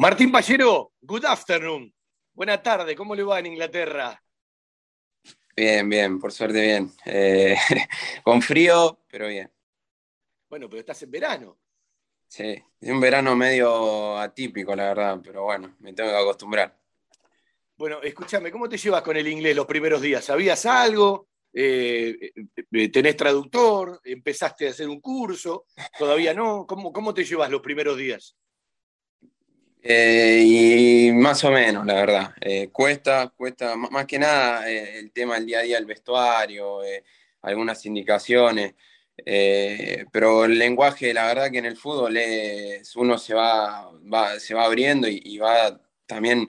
Martín Pallero, good afternoon. Buena tarde, ¿cómo le va en Inglaterra? Bien, bien, por suerte bien. Eh, con frío, pero bien. Bueno, pero estás en verano. Sí, es un verano medio atípico, la verdad, pero bueno, me tengo que acostumbrar. Bueno, escúchame, ¿cómo te llevas con el inglés los primeros días? ¿Sabías algo? Eh, eh, ¿Tenés traductor? ¿Empezaste a hacer un curso? ¿Todavía no? ¿Cómo, cómo te llevas los primeros días? Eh, y más o menos, la verdad. Eh, cuesta, cuesta, más que nada eh, el tema del día a día, el vestuario, algunas indicaciones. pero el lenguaje, la verdad que en el fútbol es, uno se va, se va abriendo y, va también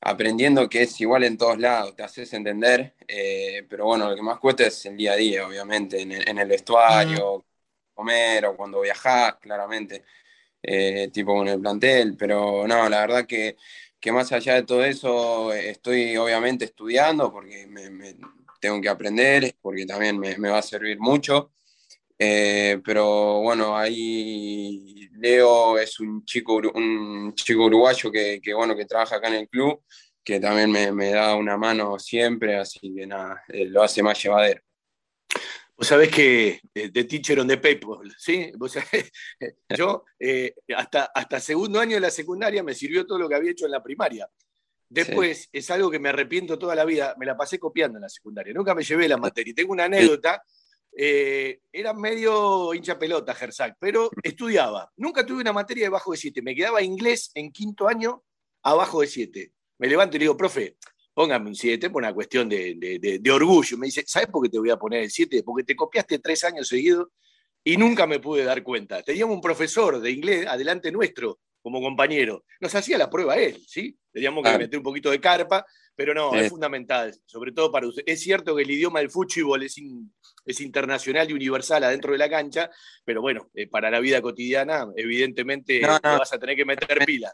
aprendiendo que es igual en todos lados, te haces entender, pero bueno, lo que más cuesta es el día a día, obviamente, en el, en el vestuario, comer o cuando viajas, claramente. Eh, tipo con el plantel, pero no, la verdad que, más allá de todo eso, estoy obviamente estudiando porque me, tengo que aprender, porque también me, va a servir mucho. Eh, pero bueno, ahí Leo es un chico, un chico uruguayo que, bueno, que trabaja acá en el club, que también me, da una mano siempre, así que nada, eh, lo hace más llevadero. Vos sabés que de eh, Teacher on the Paper, ¿sí? yo eh, hasta, hasta segundo año de la secundaria me sirvió todo lo que había hecho en la primaria. Después es algo que me arrepiento toda la vida, me la pasé copiando en la secundaria, nunca me llevé la materia. Tengo una anécdota, eh, era medio hincha pelota, Gersac, pero estudiaba. Nunca tuve una materia debajo de 7, me quedaba inglés en quinto año abajo de 7. Me levanto y le digo, profe, póngame un 7 por una cuestión de, orgullo. Me dice, ¿sabes por qué te voy a poner el 7? Porque te copiaste tres años seguidos y nunca me pude dar cuenta. Teníamos un profesor de inglés adelante nuestro como compañero. Nos hacía la prueba él, ¿sí? Teníamos que meter un poquito de carpa, pero no, es fundamental, sobre todo para usted. Es cierto que el idioma del fútbol es, es internacional y universal adentro de la cancha, pero bueno, eh, para la vida cotidiana, evidentemente vas a tener que meter pila.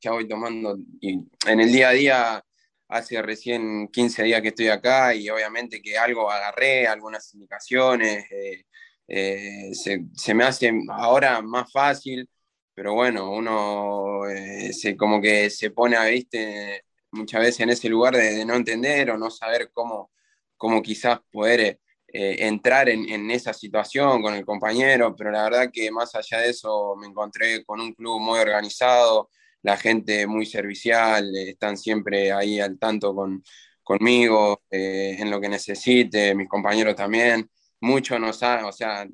Ya voy tomando, y en el día a día hace recién 15 días que estoy acá y obviamente que algo agarré, algunas indicaciones, eh, eh, se, me hace ahora más fácil, pero bueno, uno eh, se, como que se pone, a viste, muchas veces en ese lugar de, no entender o no saber cómo, cómo quizás poder entrar en, en, esa situación con el compañero, pero la verdad que más allá de eso me encontré con un club muy organizado, la gente muy servicial, eh, están siempre ahí al tanto con, conmigo, eh, en lo que necesite, mis compañeros también. Muchos no saben, o sea,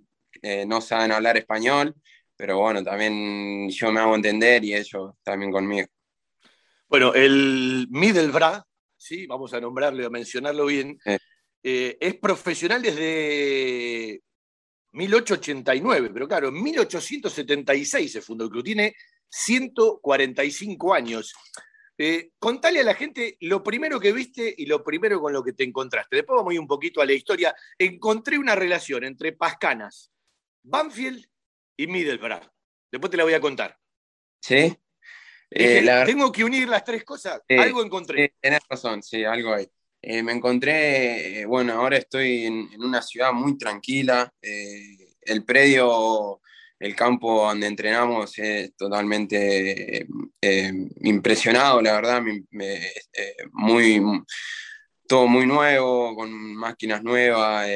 eh, no saben hablar español, pero bueno, también yo me hago entender y ellos también conmigo. Bueno, el Middlebrough, sí, vamos a nombrarlo, a mencionarlo bien, es profesional desde 1889, pero claro, en 1876 se fundó el club. Tiene 145 años. Eh, contale a la gente lo primero que viste y lo primero con lo que te encontraste. Después vamos a ir un poquito a la historia. Encontré una relación entre Pascanas, Banfield y Middlesbrough. Después te la voy a contar. Sí. Eh, tengo que unir las tres cosas. algo encontré. Tienes razón, sí, algo hay. Eh, me encontré, bueno, ahora estoy en, en una ciudad muy tranquila. el predio el campo donde entrenamos es totalmente eh, impresionado, la verdad, eh, muy, todo muy nuevo, con máquinas nuevas,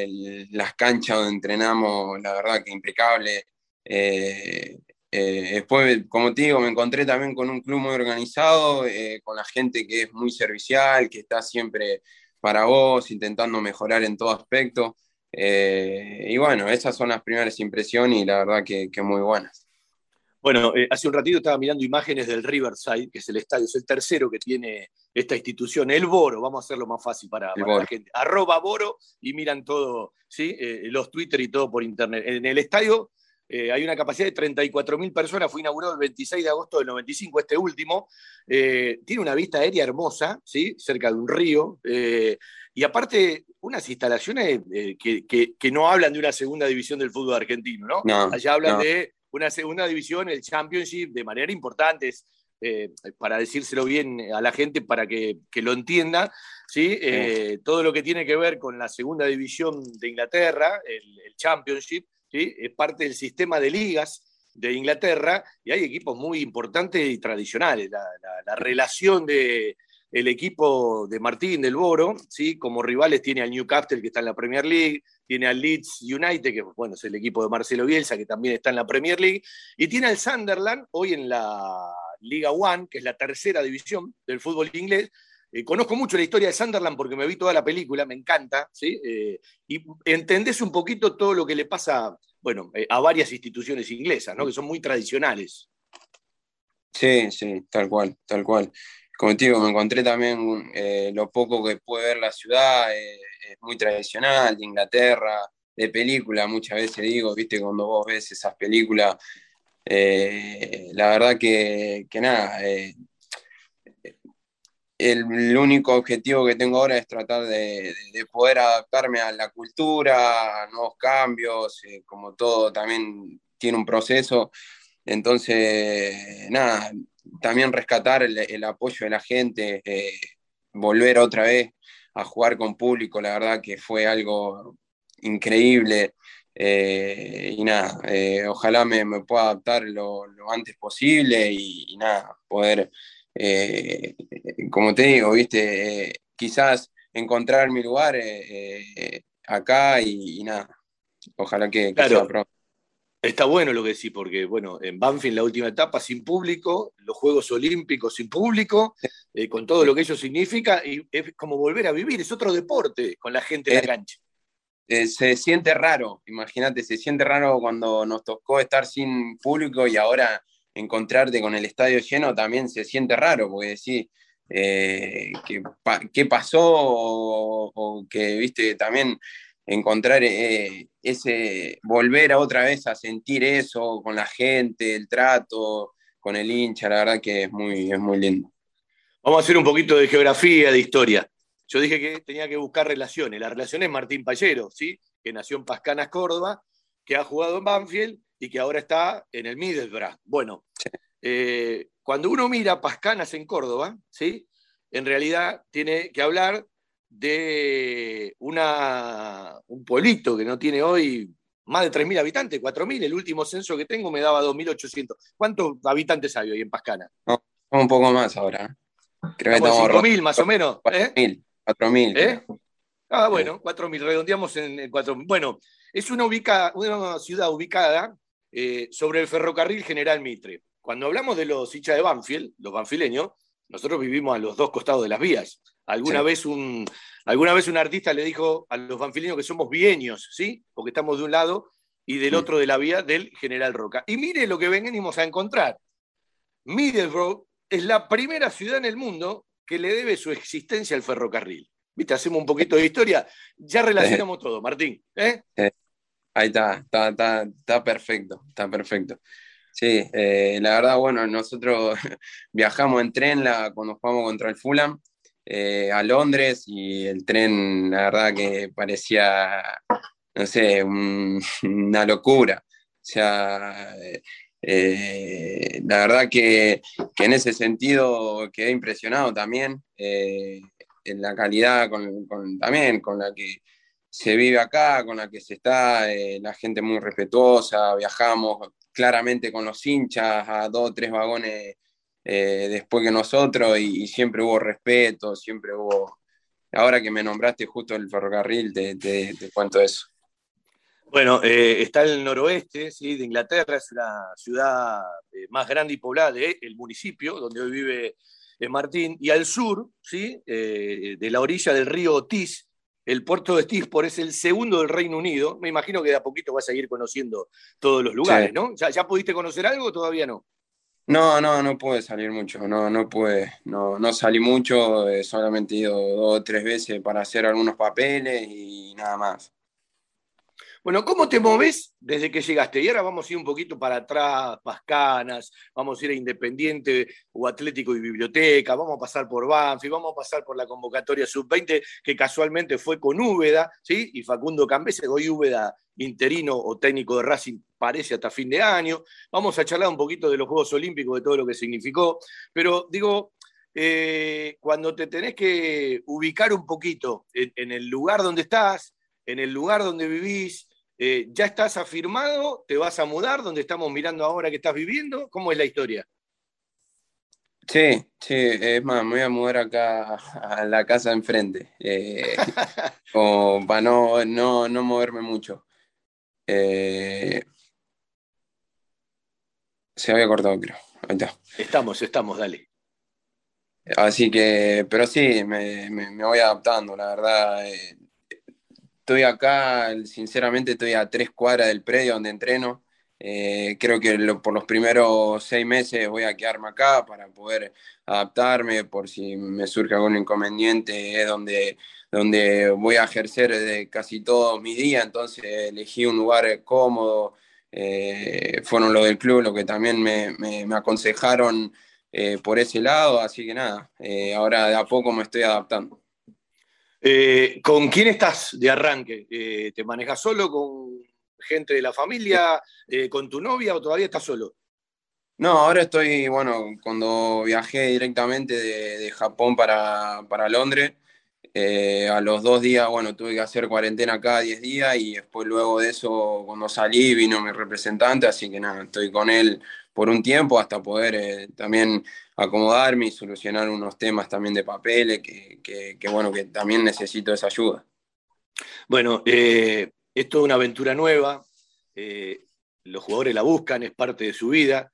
las canchas donde entrenamos, la verdad que impecable. Eh, después, como te digo, me encontré también con un club muy organizado, con la gente que es muy servicial, que está siempre para vos, intentando mejorar en todo aspecto. Eh, y bueno, esas son las primeras impresiones y la verdad que, muy buenas. Bueno, eh, hace un ratito estaba mirando imágenes del Riverside, que es el estadio, es el tercero que tiene esta institución, el Boro, vamos a hacerlo más fácil para, la gente. Arroba Boro y miran todo, ¿sí? Eh, los Twitter y todo por internet. En el estadio hay una capacidad de 34.000 personas, fue inaugurado el 26 de agosto del 95, este último. tiene una vista aérea hermosa, ¿sí? cerca de un río. y aparte, unas instalaciones eh, que, no hablan de una segunda división del fútbol argentino, ¿no? Allá hablan de una segunda división, el Championship, de manera importante, eh, para decírselo bien a la gente, para que, lo entienda, ¿sí? Eh, todo lo que tiene que ver con la segunda división de Inglaterra, el, Championship, es parte del sistema de ligas de Inglaterra y hay equipos muy importantes y tradicionales. La, relación de equipo de Martín del Boro, ¿sí? como rivales tiene al Newcastle que está en la Premier League, tiene al Leeds United, que bueno, es el equipo de Marcelo Bielsa, que también está en la Premier League, y tiene al Sunderland, hoy en la Liga One, que es la tercera división del fútbol inglés, eh, conozco mucho la historia de Sunderland porque me vi toda la película, me encanta, ¿sí? Eh, y entendés un poquito todo lo que le pasa, bueno, eh, a varias instituciones inglesas, ¿no? Que son muy tradicionales. Sí, sí, tal cual, tal cual. Como te digo, me encontré también lo poco que puede ver la ciudad, es muy tradicional, de Inglaterra, de película, muchas veces digo, viste, cuando vos ves esas películas, la verdad que, que nada, el, único objetivo que tengo ahora es tratar de, poder adaptarme a la cultura, a nuevos cambios, eh, como todo también tiene un proceso. Entonces, nada, también rescatar el, apoyo de la gente, eh, volver otra vez a jugar con público, la verdad que fue algo increíble. Eh, y nada, ojalá me, pueda adaptar lo, antes posible y nada, poder eh, como te digo, viste, eh, quizás encontrar mi lugar eh, acá y, nada, ojalá que, claro. Está bueno lo que decís, porque bueno, en Banfield la última etapa sin público, los Juegos Olímpicos sin público, con todo lo que ello significa, y es como volver a vivir, es otro deporte con la gente en la cancha. se siente raro, imagínate, se siente raro cuando nos tocó estar sin público y ahora encontrarte con el estadio lleno también se siente raro, porque decís, eh, ¿qué, pasó? O, que, viste, también encontrar eh, ese, volver a otra vez a sentir eso con la gente, el trato, con el hincha, la verdad que es muy, es muy lindo. Vamos a hacer un poquito de geografía, de historia. Yo dije que tenía que buscar relaciones. La relación es Martín Pallero, ¿sí? que nació en Pascanas, Córdoba, que ha jugado en Banfield y que ahora está en el Middlesbrough. Bueno, eh, cuando uno mira Pascanas en Córdoba, ¿sí? en realidad tiene que hablar de una, un pueblito que no tiene hoy más de 3.000 habitantes, 4.000, el último censo que tengo me daba 2.800. ¿Cuántos habitantes hay hoy en Pascana? un poco más ahora. Creo que 5.000 más o menos. 4.000. ¿eh? 4.000. ¿Eh? Ah, bueno, 4.000, redondeamos en 4.000. Bueno, es una, una ciudad ubicada eh, sobre el ferrocarril General Mitre. Cuando hablamos de los hinchas de Banfield, los banfileños, nosotros vivimos a los dos costados de las vías. Alguna, vez, un, alguna vez un artista le dijo a los banfileños que somos vienos, ¿sí? Porque estamos de un lado y del otro de la vía del General Roca. Y mire lo que venimos a encontrar. Middlesbrough es la primera ciudad en el mundo que le debe su existencia al ferrocarril. ¿Viste? Hacemos un poquito de historia. Ya relacionamos todo, Martín. ¿eh? Ahí está, está, está, perfecto, está perfecto. Sí, eh, la verdad, bueno, nosotros viajamos en tren la, cuando jugamos contra el Fulham eh, a Londres y el tren, la verdad que parecía, no sé, una locura. O sea, eh, la verdad que, en ese sentido quedé impresionado también en la calidad también con la que se vive acá, con la que se está, eh, la gente muy respetuosa, viajamos claramente con los hinchas a dos o tres vagones eh, después que nosotros y, siempre hubo respeto, siempre hubo... Ahora que me nombraste justo el ferrocarril, te, te, cuento eso. Bueno, eh, está el noroeste ¿sí? de Inglaterra, es la ciudad más grande y poblada del municipio, donde hoy vive Martín, y al sur, ¿sí? de la orilla del río Otis, el puerto de Stisport es el segundo del Reino Unido. Me imagino que de a poquito vas a ir conociendo todos los lugares, ¿no? ¿Ya, pudiste conocer algo o todavía no? No, no, no pude salir mucho, no, no pude, no, no salí mucho, eh, solamente he ido dos o tres veces para hacer algunos papeles y nada más. Bueno, ¿cómo te moves desde que llegaste? Y ahora vamos a ir un poquito para atrás, Pascanas, vamos a ir a Independiente o Atlético y Biblioteca, vamos a pasar por Banfi, vamos a pasar por la convocatoria sub-20, que casualmente fue con Úbeda, ¿sí? Y Facundo Cambese, hoy Úbeda interino o técnico de Racing parece hasta fin de año. Vamos a charlar un poquito de los Juegos Olímpicos, de todo lo que significó. Pero digo, eh, cuando te tenés que ubicar un poquito en, el lugar donde estás, en el lugar donde vivís, Eh, ¿Ya estás afirmado? ¿Te vas a mudar donde estamos mirando ahora que estás viviendo? ¿Cómo es la historia? Sí, sí, es más, me voy a mudar acá a la casa enfrente, eh, para no, no, moverme mucho. Eh, se había cortado, creo. Ahí está. Estamos, estamos, dale. Así que, pero sí, me, voy adaptando, la verdad. Eh, estoy acá, sinceramente estoy a tres cuadras del predio donde entreno. Eh, creo que por los primeros seis meses voy a quedarme acá para poder adaptarme, por si me surge algún inconveniente, es donde, donde voy a ejercer casi todos mis días, entonces elegí un lugar cómodo, eh, fueron los del club los que también me, me, aconsejaron eh, por ese lado, así que nada, ahora de a poco me estoy adaptando. ¿Con quién estás de arranque? ¿Te manejas solo con gente de la familia, eh, con tu novia o todavía estás solo? No, ahora estoy, bueno, cuando viajé directamente de, Japón para, Londres, eh, a los dos días, bueno, tuve que hacer cuarentena cada 10 días y después luego de eso, cuando salí, vino mi representante, así que nada, estoy con él por un tiempo hasta poder eh, también acomodarme y solucionar unos temas también de papeles que, que, bueno, que también necesito esa ayuda. Bueno, eh, es toda una aventura nueva, eh, los jugadores la buscan, es parte de su vida.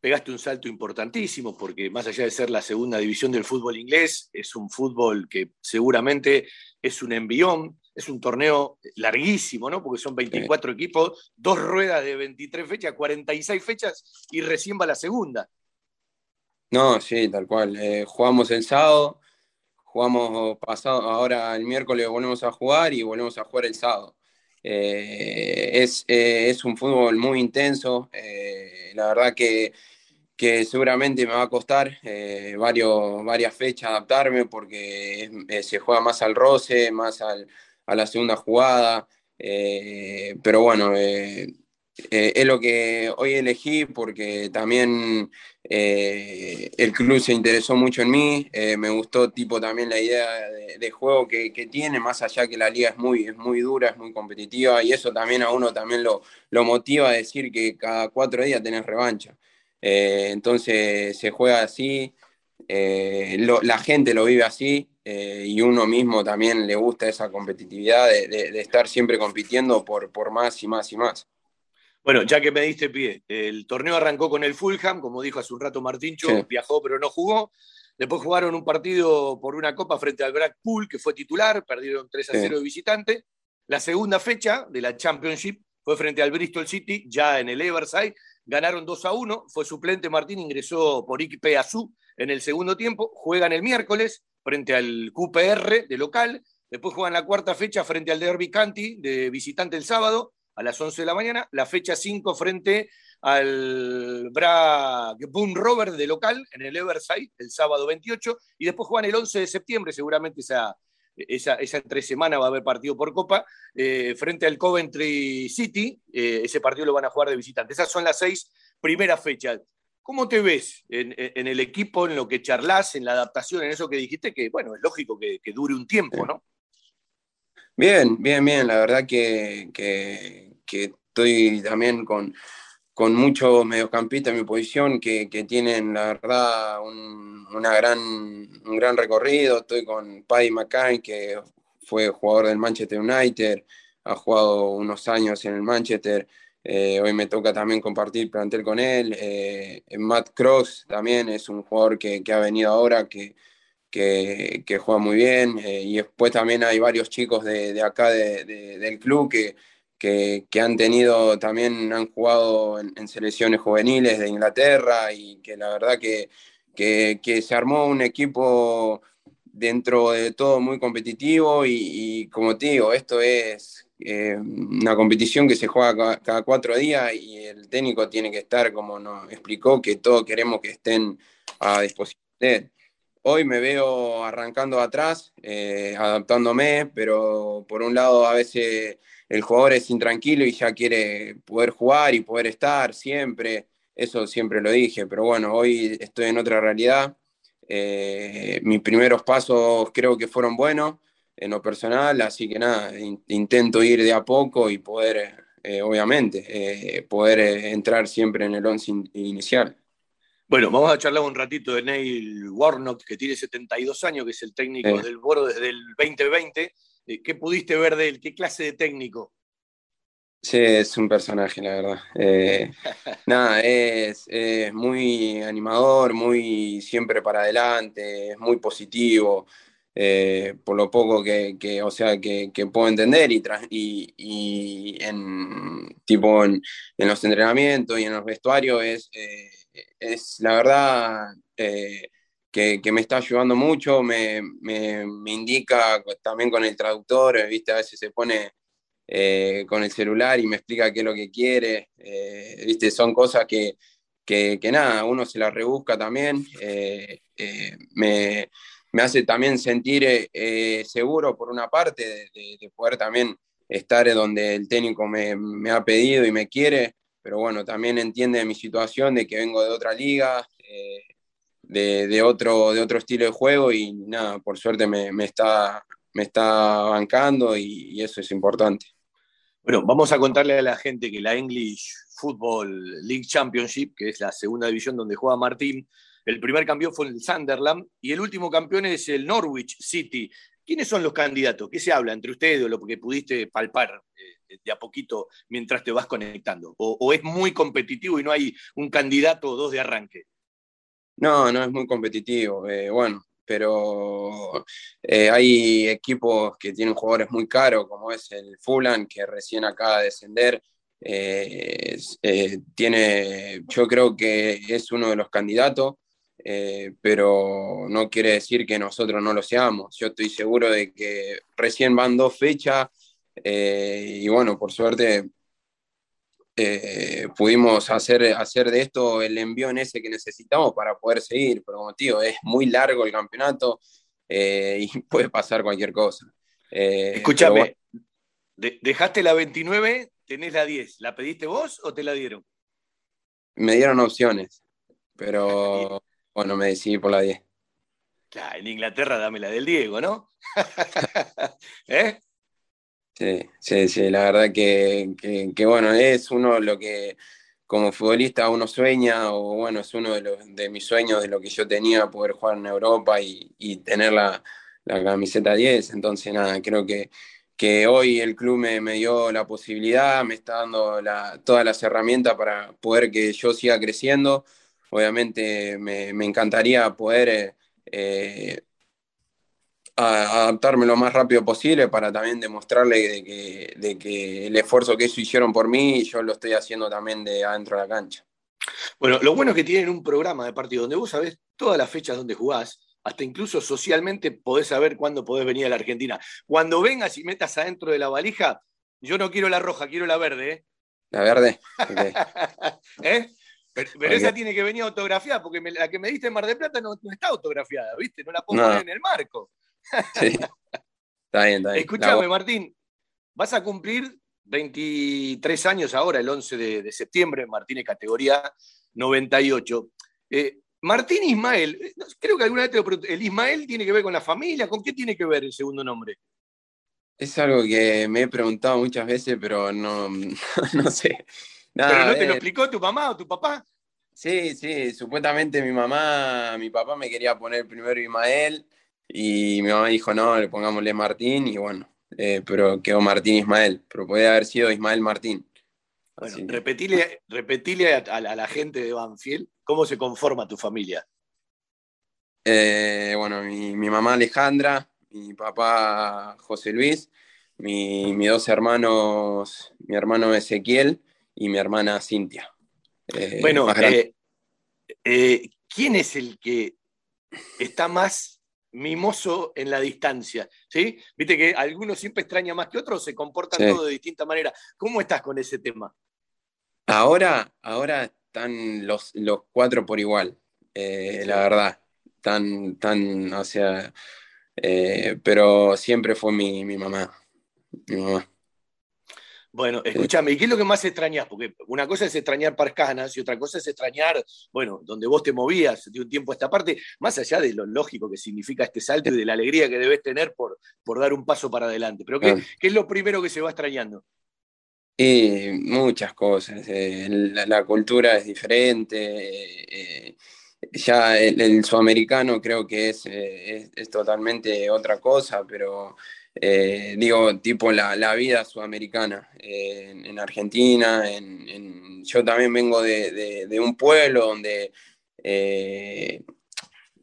Pegaste un salto importantísimo porque más allá de ser la segunda división del fútbol inglés, es un fútbol que seguramente es un envión, es un torneo larguísimo, ¿no? Porque son 24 equipos, dos ruedas de 23 fechas, 46 fechas y recién va la segunda. No, sí, tal cual. Eh, jugamos el sábado, jugamos pasado, ahora el miércoles volvemos a jugar y volvemos a jugar el sábado. Eh, es, eh, es, un fútbol muy intenso, la verdad que, que, seguramente me va a costar varios, varias fechas adaptarme porque se juega más al roce, más al, a la segunda jugada, pero bueno, eh, es lo que hoy elegí porque también eh, el club se interesó mucho en mí, eh, me gustó tipo también la idea de, juego que, tiene, más allá que la liga es muy, es muy dura, es muy competitiva y eso también a uno también lo, lo motiva a decir que cada cuatro días tenés revancha. entonces se juega así, la gente lo vive así y uno mismo también le gusta esa competitividad de, estar siempre compitiendo por, por más y más y más. Bueno, ya que me diste pie, el torneo arrancó con el Fulham, como dijo hace un rato Martíncho, viajó pero no jugó. Después jugaron un partido por una copa frente al Blackpool, que fue titular, perdieron 3 a 0 de visitante. La segunda fecha de la Championship fue frente al Bristol City, ya en el Everside. Ganaron 2 a 1, fue suplente Martín, ingresó por Iquipe Azú en el segundo tiempo. Juegan el miércoles frente al QPR de local. Después juegan la cuarta fecha frente al Derby County de visitante el sábado a las 11 de la mañana, la fecha 5 frente al Boom Rover de local en el Everside el sábado 28 y después juegan el 11 de septiembre, seguramente esa, esa, esa entre semana va a haber partido por Copa, eh, frente al Coventry City, eh, ese partido lo van a jugar de visitante. Esas son las seis primeras fechas. ¿Cómo te ves en, el equipo, en lo que charlas, en la adaptación, en eso que dijiste? Que bueno, es lógico que, que dure un tiempo, ¿no? Bien, bien, bien. La verdad que, estoy también con, con muchos mediocampistas en mi posición que, tienen, la verdad, un, una gran, un gran recorrido. Estoy con Paddy McCain, que fue jugador del Manchester United, ha jugado unos años en el Manchester. Eh, hoy me toca también compartir plantel con él. Eh, Matt Cross también es un jugador que, que ha venido ahora, que, que, que juega muy bien. Eh, y después también hay varios chicos de, de acá de, del club que, que, que, han tenido, también han jugado en, selecciones juveniles de Inglaterra y que la verdad que, que se armó un equipo dentro de todo muy competitivo y, como te digo, esto es eh, una competición que se juega cada, cada, cuatro días y el técnico tiene que estar, como nos explicó, que todos queremos que estén a disposición de él. Hoy me veo arrancando atrás, eh, adaptándome, pero por un lado a veces el jugador es intranquilo y ya quiere poder jugar y poder estar siempre. Eso siempre lo dije, pero bueno, hoy estoy en otra realidad. Eh, mis primeros pasos creo que fueron buenos en lo personal, así que nada, intento ir de a poco y poder obviamente, poder entrar siempre en el once inicial. Bueno, vamos a charlar un ratito de Neil Warnock, que tiene 72 años, que es el técnico del Boro desde el 2020. ¿Qué pudiste ver de él? ¿Qué clase de técnico? Sí, es un personaje, la verdad. Eh, nada, es, muy animador, muy siempre para adelante, es muy positivo, eh, por lo poco que, o sea, que, puedo entender y, y, en, tipo en, los entrenamientos y en los vestuarios es, eh, es la verdad que, me está ayudando mucho, me, me, me indica también con el traductor, viste, a veces se pone eh, con el celular y me explica qué es lo que quiere. Eh, ¿viste? Son cosas que, que, nada, uno se las rebusca también. Eh, me, me, hace también sentir seguro por una parte de, poder también estar donde el técnico me, me, ha pedido y me quiere, pero bueno, también entiende mi situación de que vengo de otra liga. De, otro, de otro estilo de juego y nada, por suerte me, está, me está bancando y, eso es importante. Bueno, vamos a contarle a la gente que la English Football League Championship, que es la segunda división donde juega Martín, el primer campeón fue el Sunderland y el último campeón es el Norwich City. ¿Quiénes son los candidatos? ¿Qué se habla entre ustedes o lo que pudiste palpar eh, de a poquito mientras te vas conectando? ¿O, es muy competitivo y no hay un candidato o dos de arranque? No, no es muy competitivo. Eh, bueno, pero eh, hay equipos que tienen jugadores muy caros, como es el Fulham, que recién acaba de descender. Eh, eh, yo creo que es uno de los candidatos, pero no quiere decir que nosotros no lo seamos. Yo estoy seguro de que recién van dos fechas y bueno, por suerte eh, pudimos hacer, hacer de esto el envío en ese que necesitamos para poder seguir, pero como tío, es muy largo el campeonato eh, y puede pasar cualquier cosa. Eh, Escúchame, dejaste la 29, tenés la 10, ¿la pediste vos o te la dieron? Me dieron opciones, pero bueno, me decidí por la 10. Claro, en Inglaterra dame la del Diego, ¿no? ¿Eh? Sí, sí, sí, la verdad que, bueno, es uno lo que como futbolista uno sueña, o bueno, es uno de, los, de mis sueños de lo que yo tenía, poder jugar en Europa y, tener la, camiseta 10. Entonces, nada, creo que, que hoy el club me, me dio la posibilidad, me está dando todas las herramientas para poder que yo siga creciendo. Obviamente me, encantaría poder eh, eh, a adaptarme lo más rápido posible para también demostrarle de que, de que el esfuerzo que ellos hicieron por mí, yo lo estoy haciendo también de adentro de la cancha. Bueno, lo bueno es que tienen un programa de partido donde vos sabés todas las fechas donde jugás, hasta incluso socialmente podés saber cuándo podés venir a la Argentina. Cuando vengas y metas adentro de la valija, yo no quiero la roja, quiero la verde. ¿eh? La verde. ¿Eh? Pero, esa tiene que venir autografiada, porque la que me diste en Mar del Plata no, está autografiada, ¿viste? No la puedo poner en el marco. Sí. Está bien, está bien. Escúchame, Martín, vas a cumplir 23 años ahora, el 11 de, septiembre, Martín es categoría 98. Eh, Martín Ismael, eh, creo que alguna vez te lo pregunté, ¿el Ismael tiene que ver con la familia? ¿Con qué tiene que ver el segundo nombre? Es algo que me he preguntado muchas veces, pero no, no sé. ¿Pero no te lo explicó tu mamá o tu papá? Sí, sí, supuestamente mi mamá, mi papá me quería poner primero Ismael, y mi mamá dijo, no, le pongámosle Martín y bueno, eh, pero quedó Martín Ismael, pero puede haber sido Ismael Martín. Bueno, repetile, a, la gente de Banfield cómo se conforma tu familia. Eh, bueno, mi, mamá Alejandra, mi papá José Luis, mis dos hermanos, mi hermano Ezequiel y mi hermana Cintia. Eh, bueno, ¿quién es el que está más mimoso en la distancia, ¿sí? Viste que algunos siempre extrañan más que otros, se comportan todos de distinta manera. ¿Cómo estás con ese tema? Ahora, ahora están los, los cuatro por igual, eh, la verdad. Tan, tan, o sea, eh, pero siempre fue mi, mi mamá. Mi mamá. Bueno, escúchame, ¿y qué es lo que más extrañas? Porque una cosa es extrañar Parcanas y otra cosa es extrañar, bueno, donde vos te movías de un tiempo a esta parte, más allá de lo lógico que significa este salto y de la alegría que debes tener por, por dar un paso para adelante. Pero ¿qué, es lo primero que se va extrañando? Y muchas cosas. Eh, la, cultura es diferente. Eh, ya el, sudamericano creo que es, es, totalmente otra cosa, pero digo, tipo la, vida sudamericana en, Argentina. yo también vengo de, un pueblo donde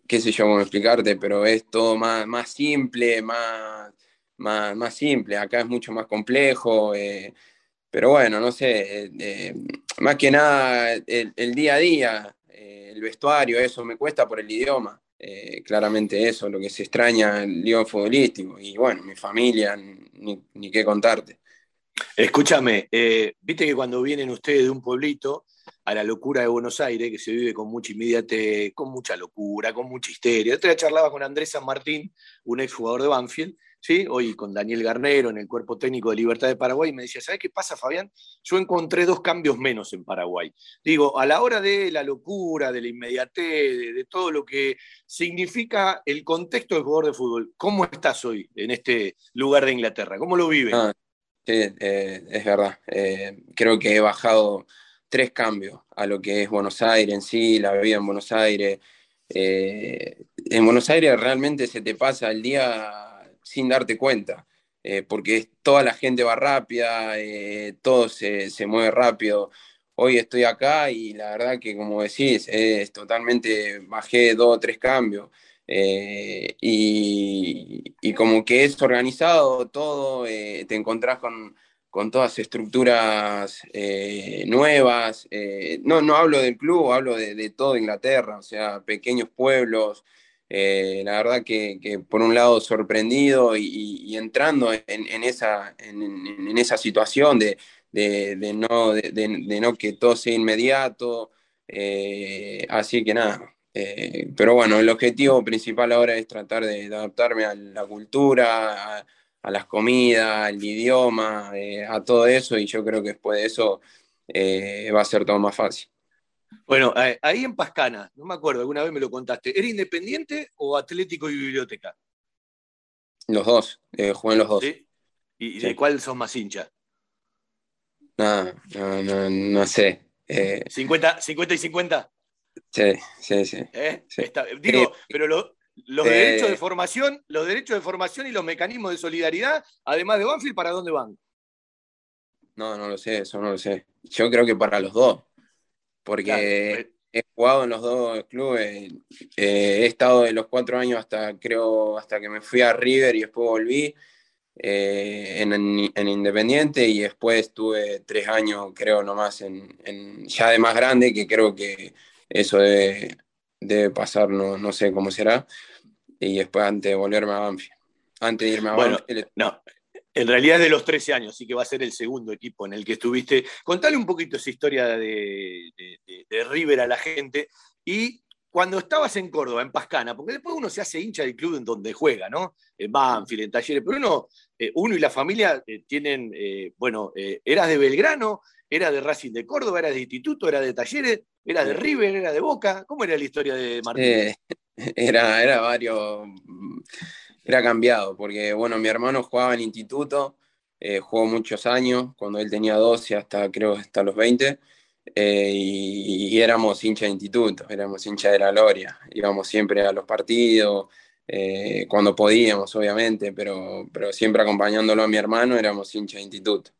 qué sé yo cómo explicarte, pero es todo más, más simple, más, más, simple. Acá es mucho más complejo. Eh, pero bueno, no sé, eh, eh, más que nada el, día a día, el vestuario, eso me cuesta por el idioma. Claramente eso, lo que se extraña el idioma futbolístico. Y bueno, mi familia, ni, qué contarte. Escúchame, viste que cuando vienen ustedes de un pueblito, a la locura de Buenos Aires, que se vive con mucha inmediatez, con mucha locura, con mucha histeria. Otra charlaba con Andrés San Martín, un exjugador de Banfield, ¿sí? hoy con Daniel Garnero en el cuerpo técnico de Libertad de Paraguay, y me decía, ¿sabes qué pasa, Fabián? Yo encontré dos cambios menos en Paraguay. Digo, a la hora de la locura, de la inmediatez, de, todo lo que significa el contexto del jugador de fútbol, ¿cómo estás hoy en este lugar de Inglaterra? ¿Cómo lo vives? Ah, sí, eh, es verdad. Eh, creo que he bajado tres cambios a lo que es Buenos Aires en sí, la vida en Buenos Aires. Eh, en Buenos Aires realmente se te pasa el día sin darte cuenta, eh, porque toda la gente va rápida, eh, todo se, mueve rápido. Hoy estoy acá y la verdad que como decís, es totalmente, bajé dos o tres cambios. y, y, como que es organizado todo, te encontrás con, con todas estructuras eh, nuevas. Eh, no, no hablo del club, hablo de, de toda Inglaterra, o sea, pequeños pueblos. Eh, la verdad que, por un lado sorprendido y, entrando en, esa, en, esa situación de, no, de, no que todo sea inmediato. así que nada. pero bueno, el objetivo principal ahora es tratar de, adaptarme a la cultura, a las comidas, al idioma, eh, a todo eso, y yo creo que después de eso eh, va a ser todo más fácil. Bueno, eh, ahí en Pascana, no me acuerdo, alguna vez me lo contaste, ¿era independiente o Atlético y Biblioteca? Los dos, jugué en los dos. ¿Y de cuál son más hinchas? No, no, no, no sé. ¿50, ¿50 y 50? Sí, sí, sí. digo, pero lo, los derechos de formación, los derechos de formación y los mecanismos de solidaridad, además de Banfield, ¿para dónde van? No, no lo sé, eso no lo sé. Yo creo que para los dos, porque he jugado en los dos clubes, eh, he estado de los cuatro años hasta, creo, hasta que me fui a River y después volví eh, en, Independiente y después estuve tres años, creo, nomás en, en, ya de más grande, que creo que eso debe, debe pasar, no, no sé cómo será, y después antes de volverme a Banfield. Antes de irme a bueno, No, en realidad es de los 13 años, así que va a ser el segundo equipo en el que estuviste. Contale un poquito esa historia de, de, River a la gente y cuando estabas en Córdoba, en Pascana, porque después uno se hace hincha del club en donde juega, ¿no? En Banfield, en Talleres, pero uno, eh, uno y la familia eh, tienen, eh, bueno, eras de Belgrano, era de Racing de Córdoba, era de Instituto, era de Talleres, era de River, era de Boca. ¿Cómo era la historia de Martín? Era, era varios, era cambiado, porque bueno, mi hermano jugaba en Instituto, eh, jugó muchos años, cuando él tenía 12 hasta creo hasta los 20, eh, y, éramos hincha de Instituto, éramos hincha de la Gloria, íbamos siempre a los partidos. cuando podíamos, obviamente, pero, pero siempre acompañándolo a mi hermano, éramos hincha de instituto.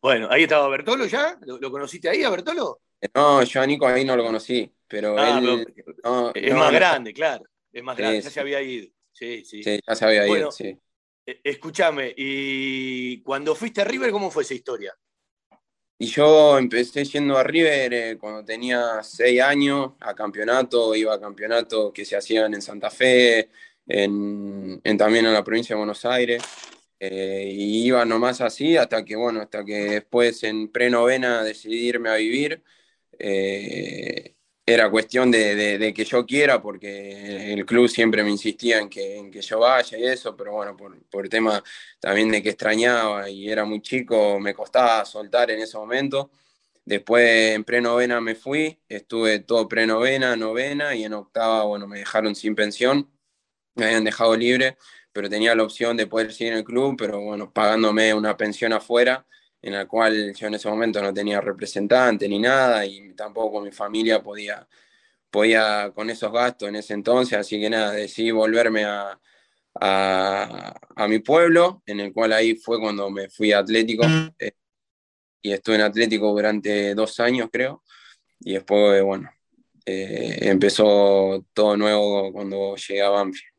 Bueno, ahí estaba Bertolo ya. ¿Lo, conociste ahí a Bertolo? No, yo a Nico ahí no lo conocí, pero ah, él. es más grande, claro. Es más grande, ya se había ido. Sí, sí. Sí, ya se había ido, sí. E, escúchame, y cuando fuiste a River, ¿cómo fue esa historia? Y yo empecé yendo a River eh, cuando tenía seis años, a campeonato, iba a campeonatos que se hacían en Santa Fe, en, también en la provincia de Buenos Aires. Eh, y iba nomás así hasta que, bueno, hasta que después en prenovena decidí irme a vivir. Eh, era cuestión de, que yo quiera, porque el club siempre me insistía en que, en que yo vaya y eso, pero bueno, por, por tema también de que extrañaba y era muy chico, me costaba soltar en ese momento. Después en prenovena me fui, estuve todo prenovena, novena y en octava, bueno, me dejaron sin pensión, me habían dejado libre pero tenía la opción de poder seguir en el club, pero bueno, pagándome una pensión afuera en la cual yo en ese momento no tenía representante ni nada y tampoco mi familia podía, podía con esos gastos en ese entonces, así que nada, decidí volverme a, a, mi pueblo, en el cual ahí fue cuando me fui a Atlético eh, y estuve en Atlético durante dos años creo y después, bueno, eh, empezó todo nuevo cuando llegué a Banfield.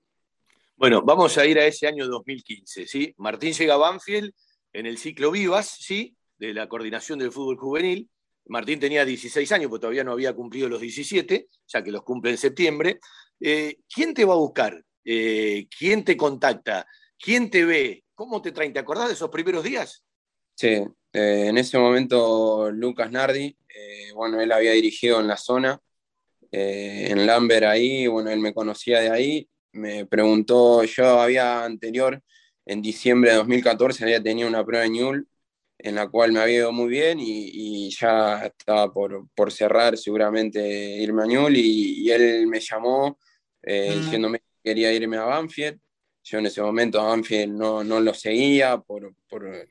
Bueno, vamos a ir a ese año 2015, ¿sí? Martín llega a Banfield en el ciclo Vivas, ¿sí? De la coordinación del fútbol juvenil. Martín tenía 16 años, porque todavía no había cumplido los 17, ya que los cumple en septiembre. Eh, ¿Quién te va a buscar? Eh, ¿Quién te contacta? ¿Quién te ve? ¿Cómo te traen? ¿Te acordás de esos primeros días? Sí, eh, en ese momento Lucas Nardi, bueno, él había dirigido en la zona, en Lambert ahí, bueno, él me conocía de ahí, me preguntó, yo había anterior en diciembre de 2014 había tenido una prueba de Newell en la cual me había ido muy bien y, ya estaba por, cerrar seguramente irme a Newell y, él me llamó eh, diciéndome que quería irme a Banfield. Yo en ese momento a Banfield no, no lo seguía, por, eh,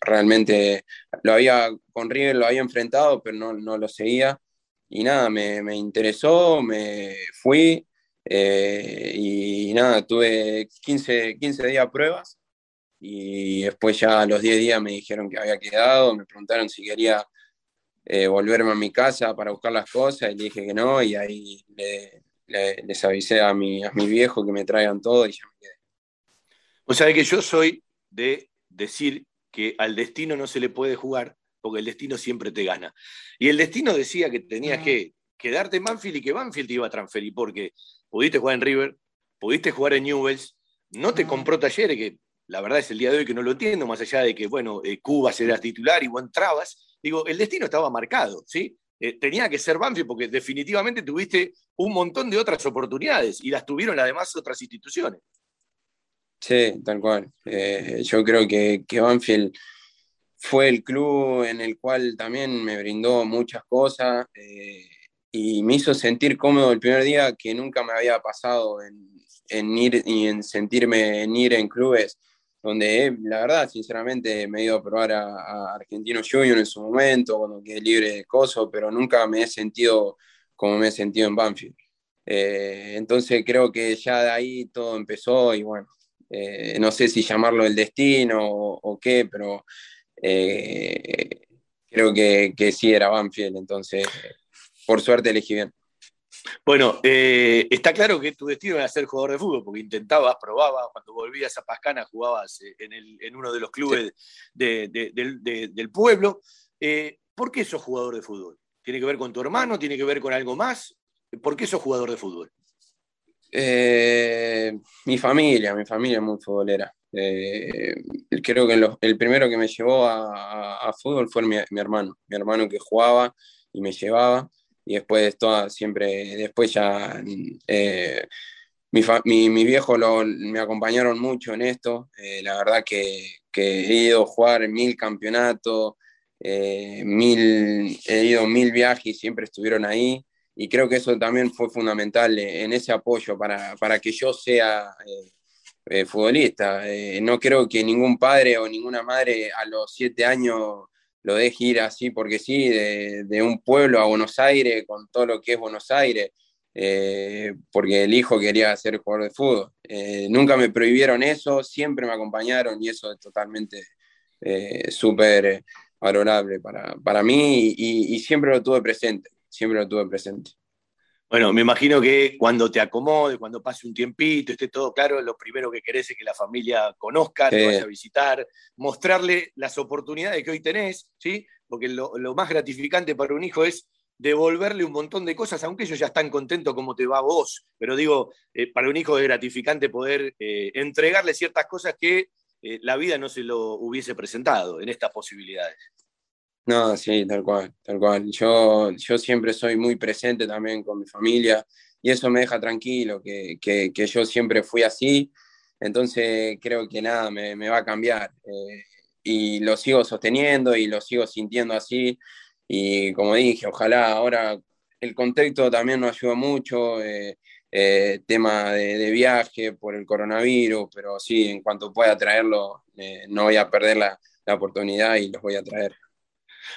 realmente lo había con River, lo había enfrentado, pero no, no lo seguía. Y nada, me, me interesó, me fui, eh, y nada, tuve 15, 15 días pruebas y después ya a los 10 días me dijeron que había quedado, me preguntaron si quería eh, volverme a mi casa para buscar las cosas y le dije que no y ahí les avisé a mi, a mi viejo que me traigan todo y ya me quedé. O sea que yo soy de decir que al destino no se le puede jugar porque el destino siempre te gana. Y el destino decía que tenías ah. que quedarte en Banfield y que Banfield te iba a transferir porque pudiste jugar en River, pudiste jugar en Newells, no te compró Talleres, que la verdad es el día de hoy que no lo entiendo, más allá de que, bueno, eh, Cuba será titular y vos entrabas, digo, el destino estaba marcado, ¿sí? Eh, tenía que ser Banfield porque definitivamente tuviste un montón de otras oportunidades y las tuvieron además otras instituciones. Sí, tal cual. Eh, yo creo que, que Banfield fue el club en el cual también me brindó muchas cosas y me hizo sentir cómodo el primer día que nunca me había pasado en, en ir y en sentirme en ir en clubes donde la verdad, sinceramente, me he ido a probar a, Argentino Junior en su momento, cuando quedé libre de coso, pero nunca me he sentido como me he sentido en Banfield. Eh, entonces creo que ya de ahí todo empezó y bueno, eh, no sé si llamarlo el destino o, qué, pero eh, creo que, que sí era Banfield, entonces por suerte elegí bien. Bueno, eh, está claro que tu destino era ser jugador de fútbol, porque intentabas, probabas, cuando volvías a Pascana jugabas eh, en, uno de los clubes del pueblo. Eh, ¿Por qué sos jugador de fútbol? ¿Tiene que ver con tu hermano? ¿Tiene que ver con algo más? ¿Por qué sos jugador de fútbol? mi familia, mi familia es muy futbolera. creo que el primero que me llevó a, fútbol fue mi, hermano, mi hermano que jugaba y me llevaba y después toda, siempre, después ya eh, mi, mi, viejo me acompañaron mucho en esto, eh, la verdad que, que, he ido a jugar mil campeonatos, eh, mil, he ido mil viajes y siempre estuvieron ahí y creo que eso también fue fundamental en ese apoyo para, para que yo sea futbolista. no creo que ningún padre o ninguna madre a los siete años lo deje ir así porque sí, de, un pueblo a Buenos Aires, con todo lo que es Buenos Aires, eh, porque el hijo quería ser jugador de fútbol. Eh, nunca me prohibieron eso, siempre me acompañaron y eso es totalmente eh, súper valorable para, para mí y, y siempre lo tuve presente, siempre lo tuve presente. Bueno, me imagino que cuando te acomode, cuando pase un tiempito, esté todo claro, lo primero que querés es que la familia conozca, te vaya a visitar, mostrarle las oportunidades que hoy tenés, ¿sí? Porque lo, más gratificante para un hijo es devolverle un montón de cosas, aunque ellos ya están contentos como te va a vos, pero digo, eh, para un hijo es gratificante poder eh, entregarle ciertas cosas que eh, la vida no se lo hubiese presentado en estas posibilidades. No, sí, tal cual, tal cual. Yo, yo siempre soy muy presente también con mi familia y eso me deja tranquilo, que, que, que yo siempre fui así, entonces creo que nada me, me va a cambiar. Eh, y lo sigo sosteniendo y lo sigo sintiendo así. Y como dije, ojalá ahora el contexto también nos ayuda mucho, eh, eh, tema de, de, viaje por el coronavirus, pero sí, en cuanto pueda traerlo, no voy a perder la, la oportunidad y los voy a traer.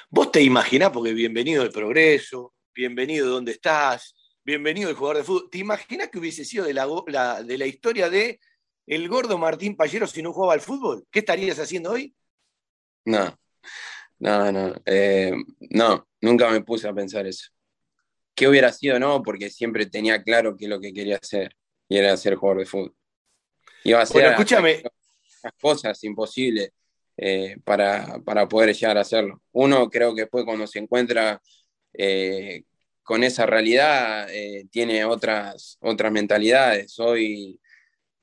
Vos te imaginás, porque bienvenido al progreso, bienvenido donde estás, bienvenido el jugador de fútbol. ¿Te imaginas que hubiese sido de la, de la historia de el gordo Martín Pallero si no jugaba al fútbol? ¿Qué estarías haciendo hoy? No, no, no. Eh, no, nunca me puse a pensar eso. ¿Qué hubiera sido? No, porque siempre tenía claro que lo que quería hacer y era ser jugador de fútbol. Iba a ser escúchame. las cosas imposibles eh, para, poder llegar a hacerlo. Uno creo que después cuando se encuentra eh, con esa realidad tiene otras, otras mentalidades. Hoy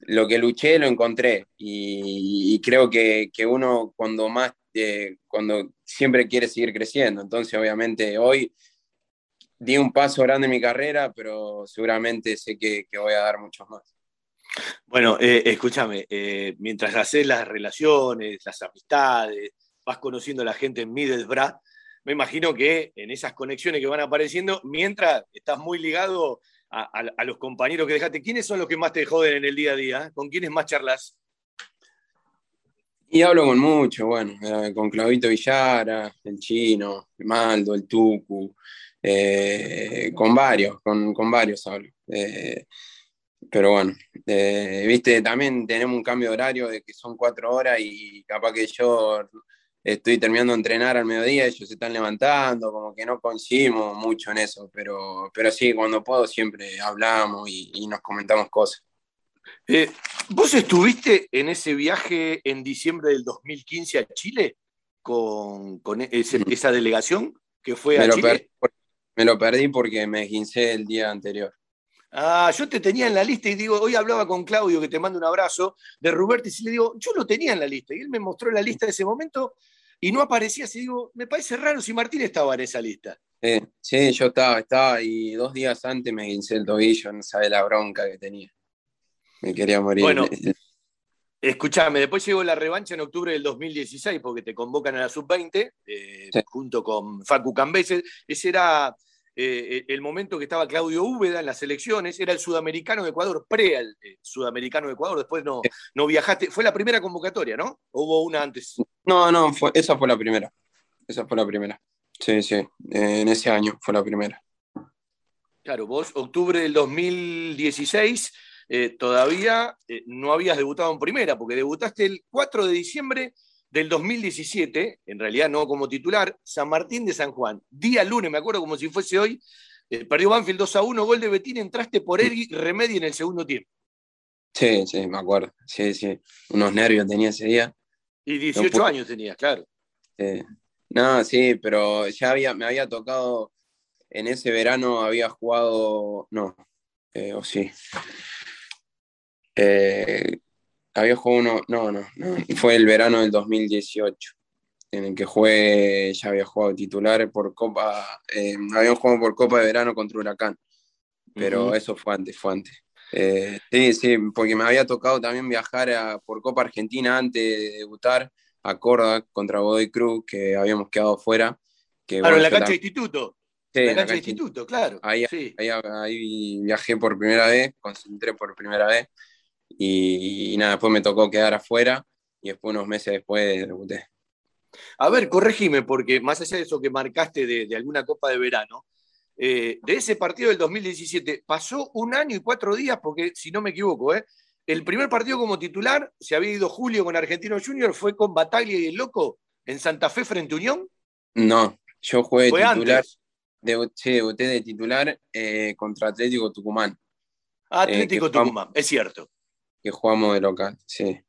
lo que luché lo encontré y, creo que, uno cuando más, eh, cuando siempre quiere seguir creciendo, entonces obviamente hoy di un paso grande en mi carrera, pero seguramente sé que, voy a dar muchos más. Bueno, eh, escúchame, eh, mientras haces las relaciones, las amistades, vas conociendo a la gente en Middlesbrough, me imagino que en esas conexiones que van apareciendo, mientras estás muy ligado a, los compañeros que dejaste, ¿quiénes son los que más te joden en el día a día? ¿Con quiénes más charlas? Y hablo con muchos, bueno, eh, con Claudito Villara, el Chino, el Maldo, el Tucu, con varios, con, varios hablo. Eh, pero bueno, viste, también tenemos un cambio de horario de que son cuatro horas y capaz que yo estoy terminando de entrenar al mediodía, ellos se están levantando, como que no coincidimos mucho en eso, pero, pero sí, cuando puedo siempre hablamos y, nos comentamos cosas. Eh, ¿Vos estuviste en ese viaje en diciembre del 2015 a Chile con, mm. esa delegación que fue a Chile? me lo perdí porque me esguincé el día anterior. Ah, yo te tenía en la lista y digo, hoy hablaba con Claudio, que te mando un abrazo, de Rubertis, y le digo, yo lo tenía en la lista. Y él me mostró la lista de ese momento y no aparecía así. Digo, me parece raro si Martín estaba en esa lista. sí, yo estaba, estaba, y dos días antes me guincé el tobillo, no sabe la bronca que tenía. Me quería morir. Bueno, escúchame, después llegó la revancha en octubre del 2016, porque te convocan a la sub-20, eh, junto con Facu Cambeses. Ese era eh, el momento que estaba Claudio Úbeda en las elecciones, era el sudamericano de Ecuador, pre al eh, sudamericano de Ecuador, después no, no viajaste. Fue la primera convocatoria, ¿no? ¿O hubo una antes? No, no, fue, esa fue la primera. Esa fue la primera. Sí, sí, en ese año fue la primera. Claro, vos, octubre del 2016, eh, todavía no habías debutado en primera, porque debutaste el 4 de diciembre del 2017, en realidad no como titular, San Martín de San Juan. Día lunes, me acuerdo como si fuese hoy, eh, perdió Banfield 2 a 1, gol de Betín, entraste por él y Remedi en el segundo tiempo. Sí, sí, me acuerdo. Sí, sí. Unos nervios tenía ese día. Y 18 años tenías, claro. No, sí, pero ya había, me había tocado, en ese verano había jugado, no, eh, o sí. Eh, había jugado uno, no, no, no, fue el verano del 2018, en el que jugué, ya había jugado titular por Copa, eh, habíamos jugado por Copa de Verano contra Huracán, pero eso fue antes, fue antes. Eh, sí, sí, porque me había tocado también viajar por Copa Argentina antes de debutar a Córdoba contra Godoy Cruz, que habíamos quedado fuera. Que, claro, en la cancha de instituto. Sí, en la cancha de instituto, claro. Ahí, ahí, ahí, viajé por primera vez, concentré por primera vez. Y, nada, después me tocó quedar afuera y después unos meses después debuté. A ver, corregime, porque más allá de eso que marcaste de, alguna Copa de Verano, eh, de ese partido del 2017 pasó un año y cuatro días, porque si no me equivoco, ¿eh? el primer partido como titular, se había ido Julio con Argentino Junior, fue con Bataglia y el Loco en Santa Fe frente a Unión. No, yo jugué de titular, sí, debuté de titular eh, contra Atlético Tucumán. Atlético Tucumán, es cierto que jugamos de local, sí.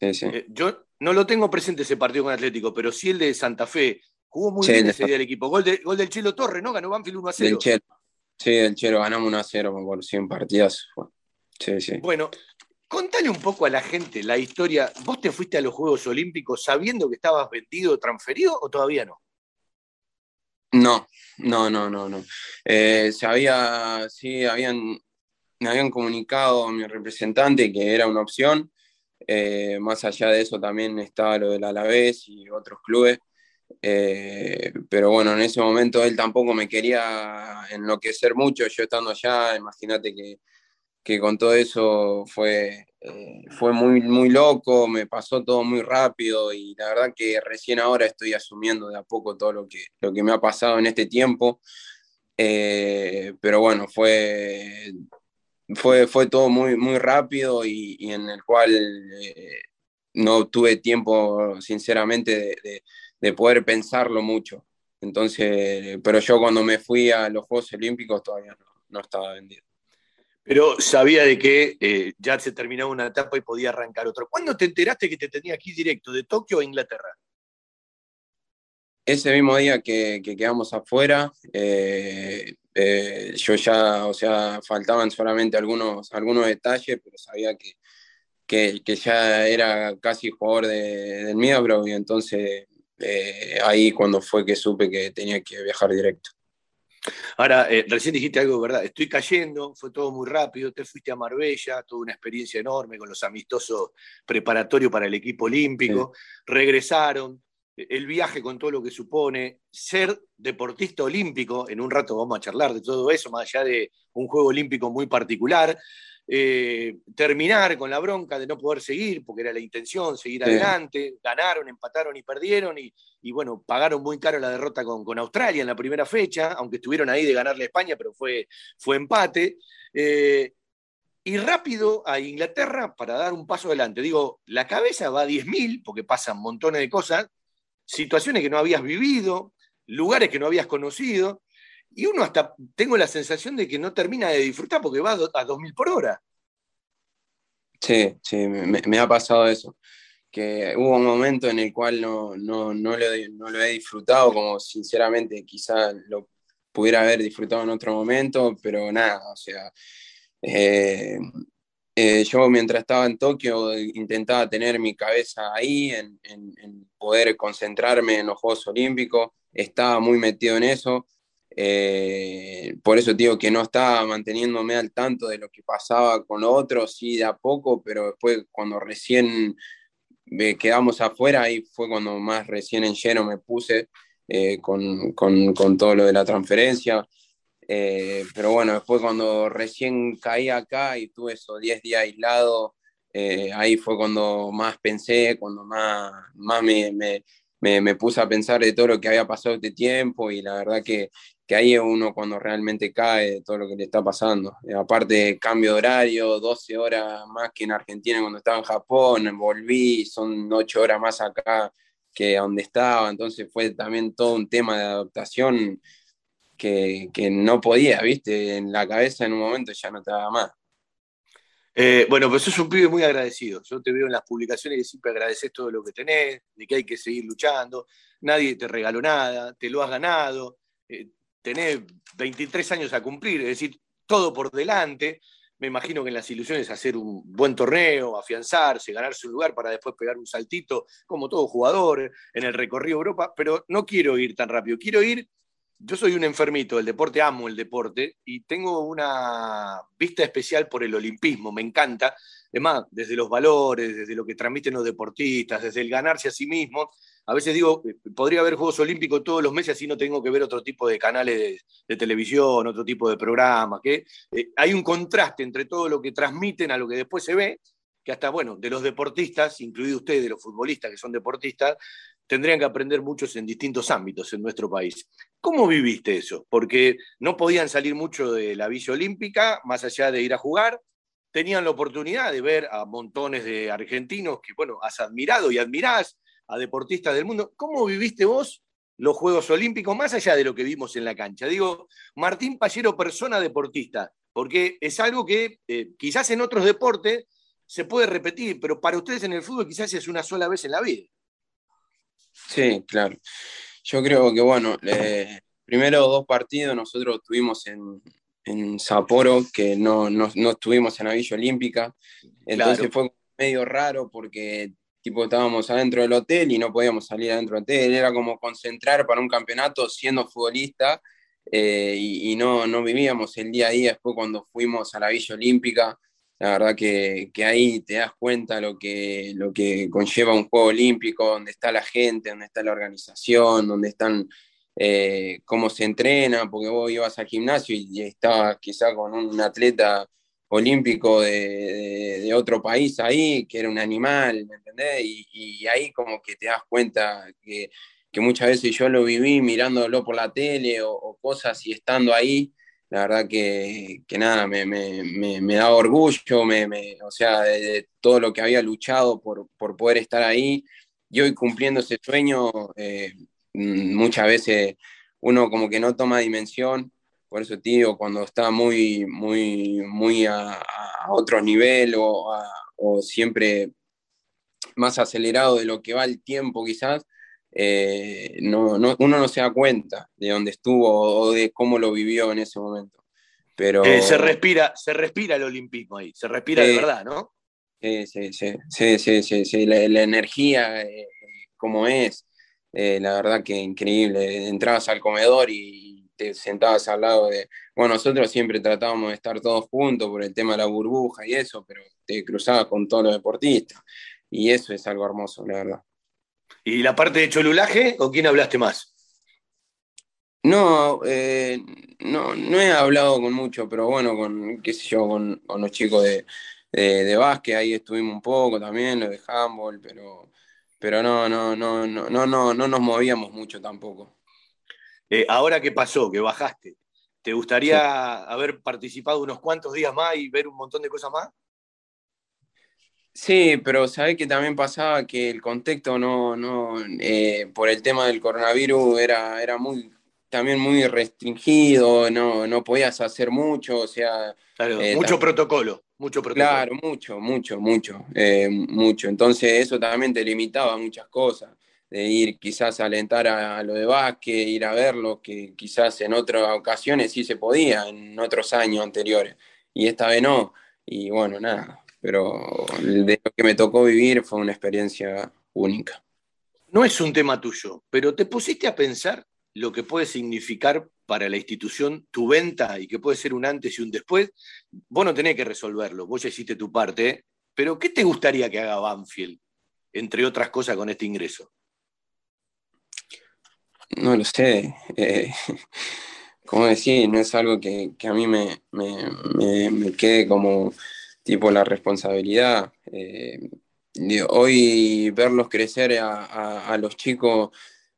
Eh, yo no lo tengo presente ese partido con Atlético, pero sí el de Santa Fe. Jugó muy bien ese día el equipo. Gol, del Chelo Torre, ¿no? Ganó Banfield 1 a 0. Sí, el Chelo ganamos 1 a 0, por 100 partidas. Sí, sí. Bueno, contale un poco a la gente la historia. ¿Vos te fuiste a los Juegos Olímpicos sabiendo que estabas vendido, transferido o todavía no? No, no, no, no, no. Eh, se había, sí, habían me habían comunicado a mi representante que era una opción. Eh, más allá de eso también estaba lo del Alavés y otros clubes. Eh, pero bueno, en ese momento él tampoco me quería enloquecer mucho. Yo estando allá, imagínate que que con todo eso fue, eh, fue muy, muy loco, me pasó todo muy rápido y la verdad que recién ahora estoy asumiendo de a poco todo lo que, lo que me ha pasado en este tiempo. Eh, pero bueno, fue, fue, fue todo muy, muy rápido y, en el cual eh, no tuve tiempo, sinceramente, de, de, poder pensarlo mucho. Entonces, pero yo cuando me fui a los Juegos Olímpicos todavía no, no estaba vendido pero sabía de que eh, ya se terminaba una etapa y podía arrancar otro. ¿Cuándo te enteraste que te tenía aquí directo, de Tokio a Inglaterra? Ese mismo día que, quedamos afuera, eh, eh, yo ya, o sea, faltaban solamente algunos, algunos detalles, pero sabía que, que, ya era casi jugador de, del Middlesbrough y entonces ahí cuando fue que supe que tenía que viajar directo. Ahora, eh, recién dijiste algo, ¿verdad? Estoy cayendo, fue todo muy rápido, te fuiste a Marbella, tuve una experiencia enorme con los amistosos preparatorios para el equipo olímpico, regresaron, e, el viaje con todo lo que supone, ser deportista olímpico, en un rato vamos a charlar de todo eso, más allá de un juego olímpico muy particular, eh, terminar con la bronca de no poder seguir, porque era la intención, seguir adelante, ganaron, empataron y perdieron, y, bueno, pagaron muy caro la derrota con, Australia en la primera fecha, aunque estuvieron ahí de ganarle a España, pero fue, fue empate. Eh, y rápido a Inglaterra para dar un paso adelante. Digo, la cabeza va a 10.000, porque pasan montones de cosas, situaciones que no habías vivido, lugares que no habías conocido, y uno hasta tengo la sensación de que no termina de disfrutar porque va a 2.000 por hora. Sí, sí, me, ha pasado eso. Que hubo un momento en el cual no, no, no, lo, he disfrutado como sinceramente quizá lo pudiera haber disfrutado en otro momento, pero nada, o sea, eh, eh, yo mientras estaba en Tokio intentaba tener mi cabeza ahí, en, poder concentrarme en los Juegos Olímpicos, estaba muy metido en eso, eh, por eso digo que no estaba manteniéndome al tanto de lo que pasaba con otros, sí, de a poco, pero después cuando recién quedamos afuera, ahí fue cuando más recién en lleno me puse eh, con, con, con, todo lo de la transferencia. Eh, pero bueno, después cuando recién caí acá y tuve esos 10 días aislado, ahí fue cuando más pensé, cuando más, más me, me, me, puse a pensar de todo lo que había pasado este tiempo y la verdad que, que ahí es uno cuando realmente cae de todo lo que le está pasando. Eh, aparte, cambio de horario, 12 horas más que en Argentina cuando estaba en Japón, volví, son 8 horas más acá que donde estaba, entonces fue también todo un tema de adaptación que, no podía, viste, en la cabeza en un momento ya no te daba más. Eh, bueno, pues sos un pibe muy agradecido. Yo te veo en las publicaciones y siempre agradeces todo lo que tenés, de que hay que seguir luchando. Nadie te regaló nada, te lo has ganado. Eh, tenés 23 años a cumplir, es decir, todo por delante. Me imagino que en las ilusiones hacer un buen torneo, afianzarse, ganarse un lugar para después pegar un saltito, como todo jugador, en el recorrido Europa, pero no quiero ir tan rápido, quiero ir yo soy un enfermito del deporte, amo el deporte y tengo una vista especial por el olimpismo, me encanta. Además, desde los valores, desde lo que transmiten los deportistas, desde el ganarse a sí mismo. A veces digo, eh, podría haber Juegos Olímpicos todos los meses, así no tengo que ver otro tipo de canales de, televisión, otro tipo de programas. Eh, hay un contraste entre todo lo que transmiten a lo que después se ve, que hasta, bueno, de los deportistas, incluido ustedes, de los futbolistas que son deportistas, tendrían que aprender muchos en distintos ámbitos en nuestro país. ¿Cómo viviste eso? Porque no podían salir mucho de la Villa Olímpica, más allá de ir a jugar, tenían la oportunidad de ver a montones de argentinos que, bueno, has admirado y admirás, a deportistas del mundo. ¿Cómo viviste vos los Juegos Olímpicos, más allá de lo que vimos en la cancha? Digo, Martín Pallero, persona deportista, porque es algo que eh, quizás en otros deportes se puede repetir, pero para ustedes en el fútbol quizás es una sola vez en la vida. Sí, claro. Yo creo que, bueno, primero dos partidos nosotros tuvimos en, en Sapporo, que no, no, no, estuvimos en la Villa Olímpica. Entonces fue medio raro porque tipo estábamos adentro del hotel y no podíamos salir adentro del hotel. Era como concentrar para un campeonato siendo futbolista eh, y, y, no, no vivíamos el día a día. Después cuando fuimos a la Villa Olímpica, la verdad que, que, ahí te das cuenta lo que, lo que conlleva un juego olímpico, donde está la gente, donde está la organización, donde están, eh, cómo se entrena, porque vos ibas al gimnasio y, estabas quizá con un atleta olímpico de, otro país ahí, que era un animal, ¿me entendés? Y, ahí como que te das cuenta que, muchas veces yo lo viví mirándolo por la tele o, cosas y estando ahí, la verdad que, nada, me, me, orgullo, me, o sea, de, todo lo que había luchado por, poder estar ahí. Y hoy cumpliendo ese sueño, eh, muchas veces uno como que no toma dimensión por eso, tío, cuando está muy, muy, muy a, otro nivel o, siempre más acelerado de lo que va el tiempo, quizás, eh, no, uno no se da cuenta de dónde estuvo o de cómo lo vivió en ese momento. Pero... Eh, se, respira, se respira el olimpismo ahí, se respira de verdad, ¿no? Sí, sí, sí, sí, sí, sí, La, energía, eh, como es, la verdad que increíble. Entrabas al comedor y te sentabas al lado de, bueno, nosotros siempre tratábamos de estar todos juntos por el tema de la burbuja y eso, pero te cruzabas con todos los deportistas y eso es algo hermoso, la verdad. ¿Y la parte de cholulaje, con quién hablaste más? No, eh, no, no he hablado con mucho, pero bueno, con, qué sé yo, con, los chicos de, de, básquet, ahí estuvimos un poco también, lo de handball, pero, pero no, no, no, no, no, no, no nos movíamos mucho tampoco. Eh, ahora que pasó, que bajaste, ¿te gustaría haber participado unos cuantos días más y ver un montón de cosas más? Sí, pero sabés que también pasaba que el contexto no, no eh, por el tema del coronavirus era, era muy, también muy restringido, no, no podías hacer mucho, o sea... Eh, mucho protocolo, mucho protocolo. Claro, mucho, mucho, mucho, mucho. Entonces eso también te limitaba muchas cosas de ir quizás a alentar a, lo de básquet, ir a verlo, que quizás en otras ocasiones sí se podía, en otros años anteriores, y esta vez no. Y bueno, nada, pero de lo que me tocó vivir fue una experiencia única. No es un tema tuyo, pero ¿te pusiste a pensar lo que puede significar para la institución tu venta y que puede ser un antes y un después? Vos no tenés que resolverlo, vos ya hiciste tu parte, pero ¿qué te gustaría que haga Banfield, entre otras cosas, con este ingreso? No lo sé. Eh, como decir, no es algo que, a mí me, me, quede como tipo la responsabilidad. Eh, hoy verlos crecer a, los chicos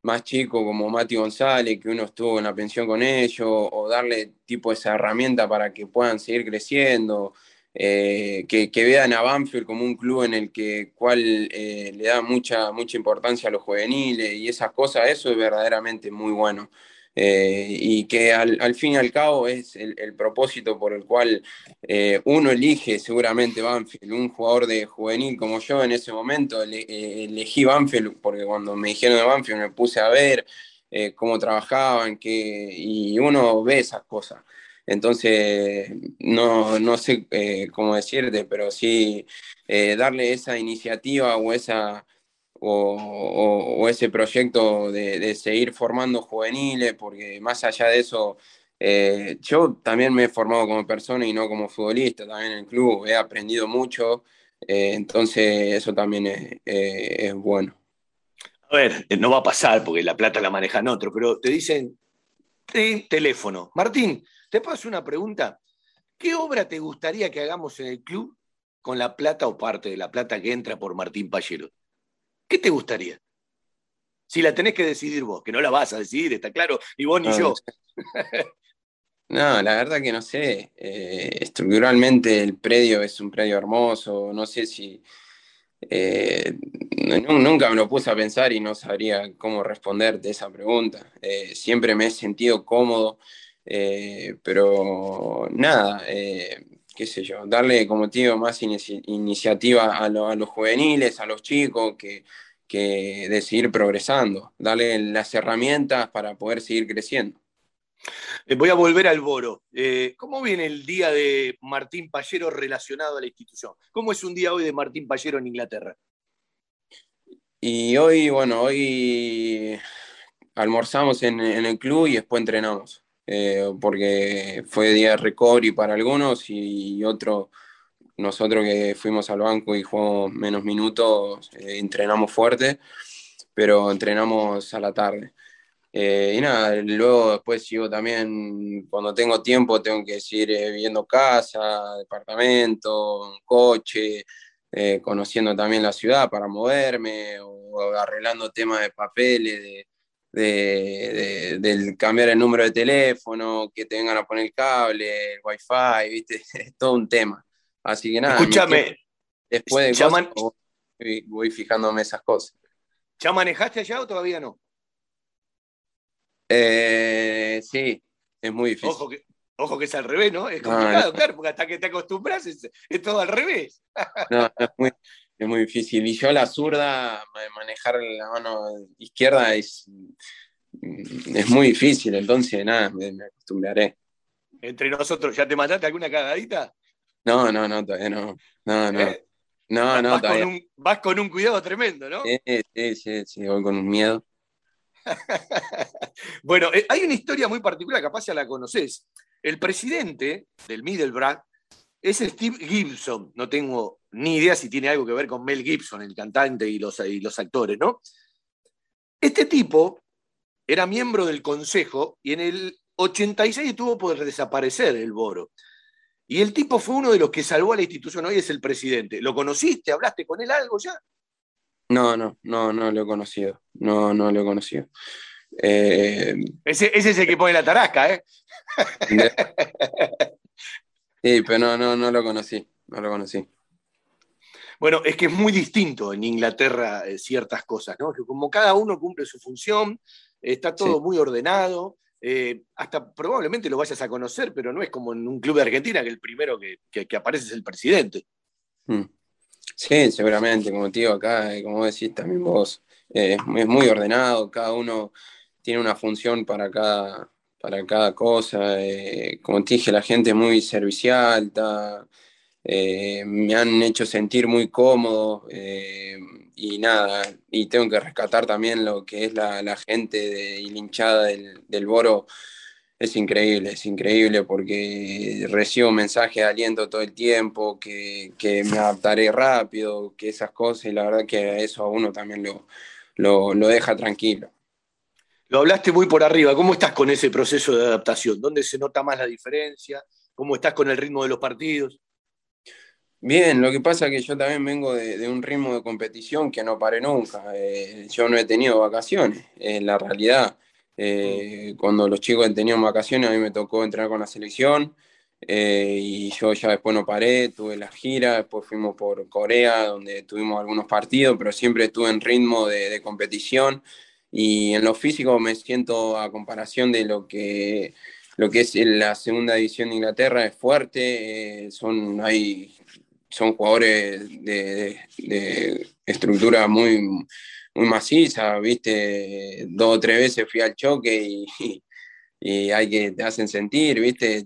más chicos como Mati González, que uno estuvo en la pensión con ellos, o darle tipo esa herramienta para que puedan seguir creciendo, eh, que, vean a Banfield como un club en el que cual eh, le da mucha, mucha importancia a los juveniles y esas cosas, eso es verdaderamente muy bueno. Eh, y que al, fin y al cabo es el, propósito por el cual uno elige seguramente Banfield, un jugador de juvenil como yo en ese momento, elegí Banfield porque cuando me dijeron de Banfield me puse a ver cómo trabajaban que, y uno ve esas cosas. Entonces, no, no sé eh, cómo decirte, pero sí eh, darle esa iniciativa o, esa, o, ese proyecto de, seguir formando juveniles, porque más allá de eso, eh, yo también me he formado como persona y no como futbolista, también en el club, he aprendido mucho, entonces eso también es, bueno. A ver, no va a pasar porque la plata la manejan otro, pero te dicen, teléfono. Martín, te paso una pregunta. ¿Qué obra te gustaría que hagamos en el club con la plata o parte de la plata que entra por Martín Pallero? ¿Qué te gustaría? Si la tenés que decidir vos, que no la vas a decidir, está claro, ni vos ni yo. No, la verdad que no sé. Eh, estructuralmente el predio es un predio hermoso. No sé si. Eh, nunca me lo puse a pensar y no sabría cómo responderte esa pregunta. Eh, siempre me he sentido cómodo eh, pero nada, eh, qué sé yo, darle, como te digo, más iniciativa a, los juveniles, a los chicos, que, que de seguir progresando, darle las herramientas para poder seguir creciendo. Eh, voy a volver al Boro. ¿Cómo viene el día de Martín Pallero relacionado a la institución? ¿Cómo es un día hoy de Martín Pallero en Inglaterra? Y hoy, bueno, hoy almorzamos en el club y después entrenamos. Eh, porque fue día de recovery para algunos y otro, nosotros que fuimos al banco y jugamos menos minutos, eh, entrenamos fuerte, pero entrenamos a la tarde. Eh, y nada, luego después sigo también, cuando tengo tiempo, tengo que seguir eh, viendo casa, departamento, coche, eh, conociendo también la ciudad para moverme o arreglando temas de papeles, de, del cambiar el número de teléfono, que te vengan a poner el cable, el wifi, ¿viste? es todo un tema. Así que nada. Escúchame. Después de cosas, voy, voy fijándome esas cosas. ¿Ya manejaste allá o todavía no? Eh, sí, es muy difícil. Ojo que, es al revés, ¿no? Es complicado, claro, porque hasta que te acostumbras es, todo al revés. no, es muy, difícil. Y yo la zurda, manejar la mano izquierda es, es muy difícil, entonces nada, me, acostumbraré. Entre nosotros, ¿ya te mataste alguna cagadita? No, no, no, todavía no. No, no. ¿Eh? No, no, vas Con un, vas con un cuidado tremendo, ¿no? Sí, sí, sí, sí, voy con un miedo. bueno, eh, hay una historia muy particular, capaz ya la conoces. El presidente del Middlebrough es Steve Gibson. No tengo ni idea si tiene algo que ver con Mel Gibson, el cantante y los, y los actores, ¿no? Este tipo era miembro del consejo y en el 86 tuvo por desaparecer el Boro. Y el tipo fue uno de los que salvó a la institución, hoy es el presidente. ¿Lo conociste? ¿Hablaste con él algo ya? No, no, no, no lo he conocido. No, no lo he conocido. Eh, ese, ese, es el que pone la tarasca, ¿eh? sí, pero no, no, no lo conocí. No lo conocí. Bueno, es que es muy distinto en Inglaterra eh, ciertas cosas, ¿no? Que como cada uno cumple su función, está todo muy ordenado, eh, hasta probablemente lo vayas a conocer, pero no es como en un club de Argentina que el primero que, aparece es el presidente. Mm. Sí, seguramente, como te digo acá, eh, como decís también vos, eh, es muy ordenado, cada uno tiene una función para cada, para cada cosa, eh, como te dije, la gente es muy servicial, me han hecho sentir muy cómodo y nada, y tengo que rescatar también lo que es la, gente de, y hinchada del, Boro es increíble, es increíble porque recibo mensajes de aliento todo el tiempo, que, me adaptaré rápido, que esas cosas, y la verdad que eso a uno también lo, lo, deja tranquilo. Lo hablaste muy por arriba, ¿cómo estás con ese proceso de adaptación? ¿Dónde se nota más la diferencia? ¿Cómo estás con el ritmo de los partidos? Bien, lo que pasa es que yo también vengo de, un ritmo de competición que no paré nunca. Eh, yo no he tenido vacaciones, en la realidad. Eh, cuando los chicos tenían vacaciones, a mí me tocó entrenar con la selección eh, y yo ya después no paré, tuve la gira, después fuimos por Corea, donde tuvimos algunos partidos, pero siempre estuve en ritmo de, competición y en lo físico me siento a comparación de lo que, lo que es la segunda división de Inglaterra, es fuerte, eh, son, hay, son jugadores de, de estructura muy muy maciza, viste, dos o tres veces fui al choque y, y, hay que te hacen sentir, viste.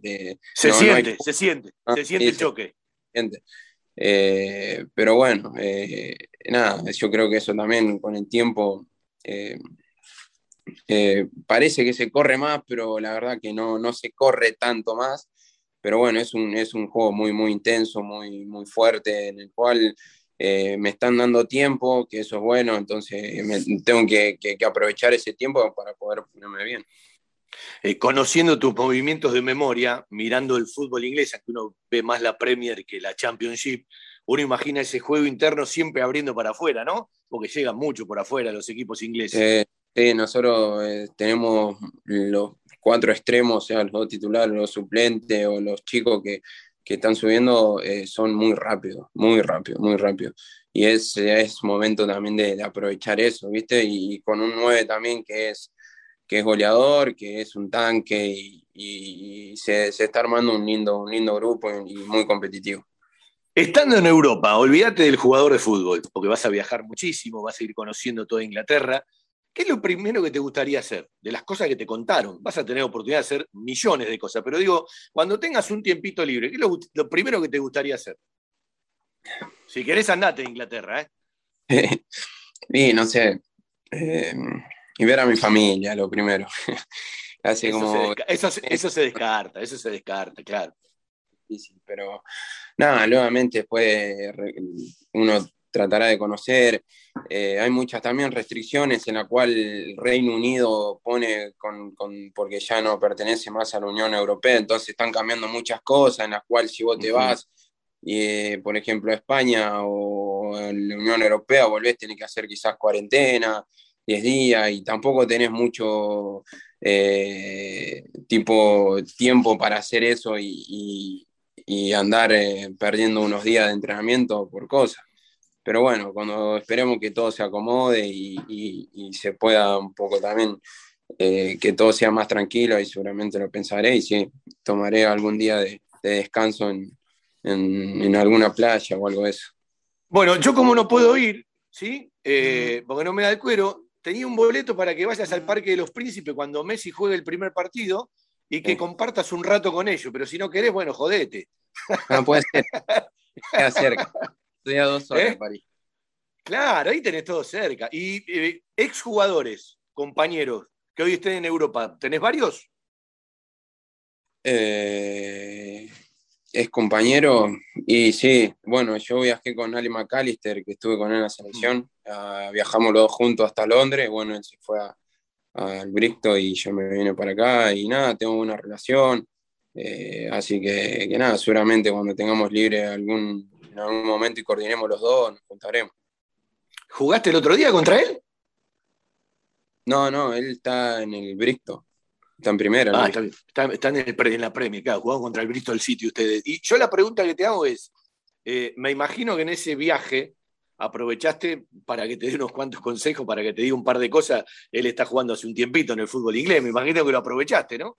se, siente, se siente, se siente, el choque. Eh, pero bueno, eh, nada, yo creo que eso también con el tiempo eh, parece que se corre más, pero la verdad que no, no se corre tanto más. Pero bueno, es un, es un juego muy, muy intenso, muy, muy fuerte, en el cual eh, me están dando tiempo, que eso es bueno, entonces tengo que, aprovechar ese tiempo para poder ponerme bien. Eh, conociendo tus movimientos de memoria, mirando el fútbol inglés, aunque uno ve más la Premier que la Championship, uno imagina ese juego interno siempre abriendo para afuera, ¿no? Porque llegan mucho por afuera los equipos ingleses. sí, nosotros eh, tenemos los cuatro extremos, o sea, los dos titulares, los suplentes o los chicos que, que están subiendo eh, son muy rápidos, muy rápido, muy rápido. Y es, es momento también de, aprovechar eso, ¿viste? Y, con un 9 también que es, que es goleador, que es un tanque y, se, está armando un lindo, un lindo grupo y muy competitivo. Estando en Europa, olvídate del jugador de fútbol, porque vas a viajar muchísimo, vas a ir conociendo toda Inglaterra. ¿Qué es lo primero que te gustaría hacer? De las cosas que te contaron. Vas a tener oportunidad de hacer millones de cosas, pero digo, cuando tengas un tiempito libre, ¿qué es lo, primero que te gustaría hacer? Si querés, andate a Inglaterra, ¿eh? y no sé. Eh, y ver a mi familia, lo primero. Así eso, como... se eso, se descarta, eso se descarta, claro. Pero nada, nuevamente después uno tratará de conocer. Eh, hay muchas también restricciones en la cual el Reino Unido pone con, porque ya no pertenece más a la Unión Europea, entonces están cambiando muchas cosas en las cuales si vos te vas, y, por ejemplo, a España o a la Unión Europea, volvés, tenés que hacer quizás cuarentena, 10 días, y tampoco tenés mucho eh, tipo tiempo para hacer eso y, andar eh, perdiendo unos días de entrenamiento por cosas. Pero bueno, cuando esperemos que todo se acomode y, se pueda un poco también, eh, que todo sea más tranquilo y seguramente lo pensaré y sí, tomaré algún día de, descanso en, en, alguna playa o algo de eso. Bueno, yo como no puedo ir, ¿sí? porque no me da el cuero, tenía un boleto para que vayas al Parque de los Príncipes cuando Messi juegue el primer partido y que compartas un rato con ellos. Pero si no querés, bueno, jodete. No puede ser. Queda cerca. Estoy a dos horas ¿Eh? París. Claro, ahí tenés todo cerca. Y eh, exjugadores, compañeros, que hoy estén en Europa, ¿tenés varios? Eh, es compañero y sí, bueno, yo viajé con Ali McAllister, que estuve con él en la selección, uh, viajamos los dos juntos hasta Londres, bueno, él se fue al Bristol y yo me vine para acá y nada, tengo una relación, eh, así que, que, nada, seguramente cuando tengamos libre algún, en algún momento y coordinemos los dos, nos juntaremos. ¿Jugaste el otro día contra él? No, no, él está en el Bristol. Está en primera. Ah, está, en, el, en, la Premier, claro, jugando contra el Bristol City ustedes. Y yo la pregunta que te hago es, eh, me imagino que en ese viaje aprovechaste para que te dé unos cuantos consejos, para que te diga un par de cosas. Él está jugando hace un tiempito en el fútbol inglés, me imagino que lo aprovechaste, ¿no?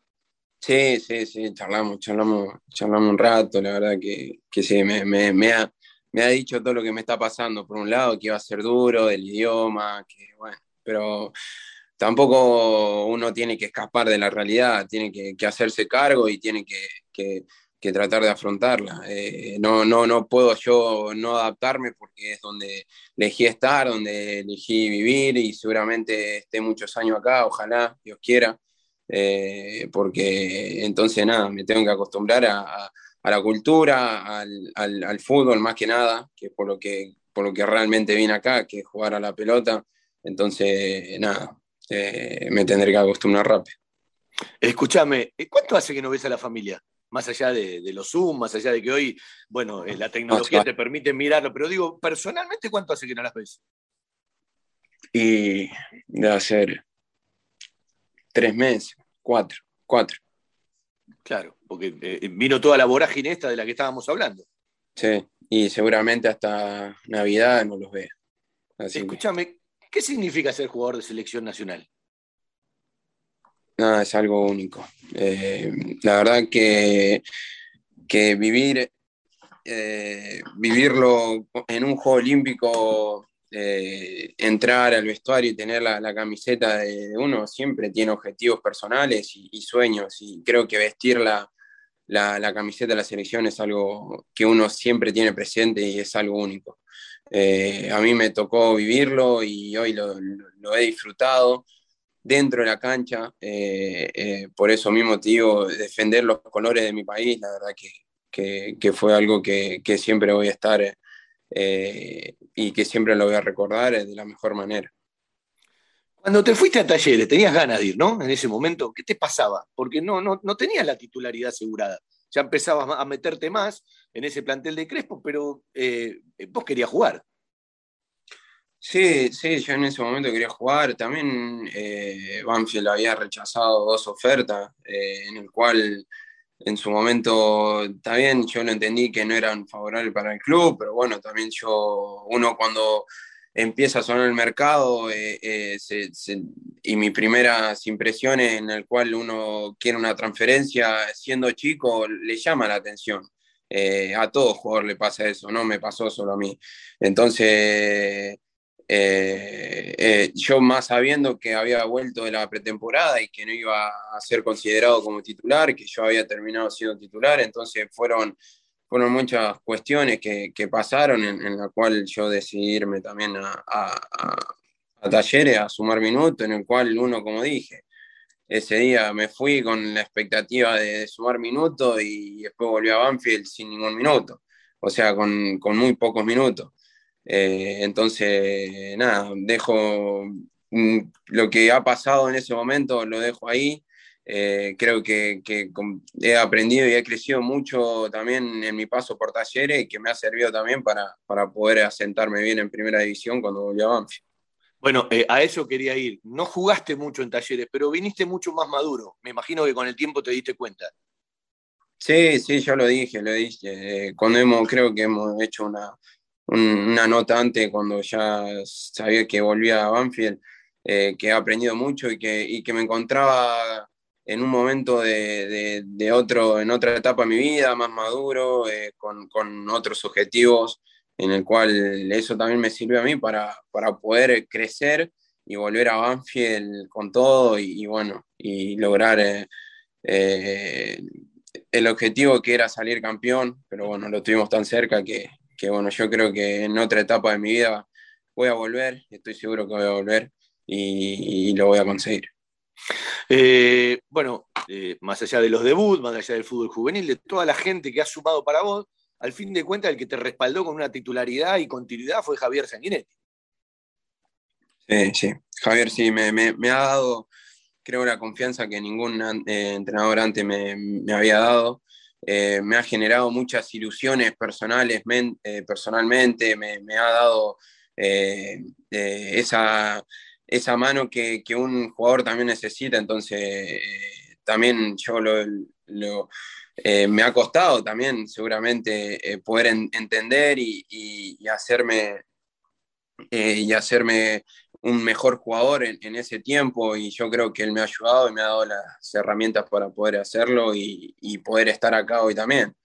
Sí, sí, sí, charlamos, charlamos, charlamos un rato, la verdad que, que sí, me, ha, me ha dicho todo lo que me está pasando, por un lado, que iba a ser duro, del idioma, que bueno, pero tampoco uno tiene que escapar de la realidad, tiene que, hacerse cargo y tiene que, tratar de afrontarla. Eh, no, no, no puedo yo no adaptarme porque es donde elegí estar, donde elegí vivir y seguramente esté muchos años acá, ojalá, Dios quiera, eh, porque entonces nada, me tengo que acostumbrar a, la cultura, al, fútbol más que nada, que por lo que, por lo que realmente vine acá, que es jugar a la pelota. Entonces, nada, eh, me tendré que acostumbrar rápido. Escúchame, ¿cuánto hace que no ves a la familia? Más allá de, los Zoom, más allá de que hoy, bueno, eh, la tecnología te permite mirarlo, pero digo, personalmente, ¿cuánto hace que no las ves? Y debe ser tres meses, cuatro, cuatro. Claro, porque eh, vino toda la vorágine esta de la que estábamos hablando. Sí, y seguramente hasta Navidad no los veo. Escúchame, ¿Qué significa ser jugador de selección nacional? Nada, es algo único. Eh, la verdad que, que vivir, eh, vivirlo en un juego olímpico, eh, entrar al vestuario y tener la, camiseta de uno, siempre tiene objetivos personales y, sueños. Y creo que vestir la, la, camiseta de la selección es algo que uno siempre tiene presente y es algo único. Eh, a mí me tocó vivirlo y hoy lo, he disfrutado dentro de la cancha. Eh, eh, por eso mismo te digo, defender los colores de mi país, la verdad que, que, fue algo que, que, siempre voy a estar y que siempre lo voy a recordar de la mejor manera. Cuando te fuiste a talleres, tenías ganas de ir, ¿no? En ese momento, ¿qué te pasaba? Porque no, no, no tenías la titularidad asegurada ya empezabas a meterte más en ese plantel de Crespo, pero eh, vos querías jugar. Sí, sí, yo en ese momento quería jugar. También eh, Banfield había rechazado dos ofertas, eh, en el cual en su momento, también yo lo entendí que no eran favorables para el club, pero bueno, también yo, uno cuando empieza a sonar el mercado eh, eh, y mis primeras impresiones en el cual uno quiere una transferencia siendo chico le llama la atención. Eh, a todo jugador le pasa eso, no me pasó solo a mí. Entonces, yo más sabiendo que había vuelto de la pretemporada y que no iba a ser considerado como titular, que yo había terminado siendo titular, entonces fueron fueron muchas cuestiones que, pasaron en, la cual yo decidí irme también a, a, talleres, a sumar minutos, en el cual uno, como dije, ese día me fui con la expectativa de, sumar minutos y después volví a Banfield sin ningún minuto, o sea, con, muy pocos minutos. Entonces, nada, dejo mm, lo que ha pasado en ese momento, lo dejo ahí. creo que, he aprendido y he crecido mucho también en mi paso por talleres y que me ha servido también para, para poder asentarme bien en primera división cuando volví a Banfield. Bueno, eh, a eso quería ir. No jugaste mucho en talleres, pero viniste mucho más maduro. Me imagino que con el tiempo te diste cuenta. Sí, sí, yo lo dije, lo dije. Eh, cuando hemos, creo que hemos hecho una, una nota antes, cuando ya sabía que volvía a Banfield, eh, que he aprendido mucho y que, y que me encontraba en un momento de, de, otro, en otra etapa de mi vida, más maduro, con, con otros objetivos en el cual eso también me sirvió a mí para, para poder crecer y volver a Banfield con todo y, bueno, y lograr eh, eh, el objetivo que era salir campeón, pero bueno, lo tuvimos tan cerca que, que, bueno, yo creo que en otra etapa de mi vida voy a volver, estoy seguro que voy a volver y, lo voy a conseguir. Eh, bueno, más allá de los debuts, más allá del fútbol juvenil, de toda la gente que ha sumado para vos, al fin de cuentas el que te respaldó con una titularidad y continuidad fue Javier Sanguinetti. Sí, sí. Javier sí, me, ha dado, creo, la confianza que ningún eh, entrenador antes me, había dado. Eh, me ha generado muchas ilusiones personales, eh, personalmente, me, ha dado esa, esa mano que, un jugador también necesita, entonces también yo lo eh, me ha costado también seguramente eh, poder entender y, hacerme, eh, y hacerme un mejor jugador en, ese tiempo y yo creo que él me ha ayudado y me ha dado las herramientas para poder hacerlo y, poder estar acá hoy también.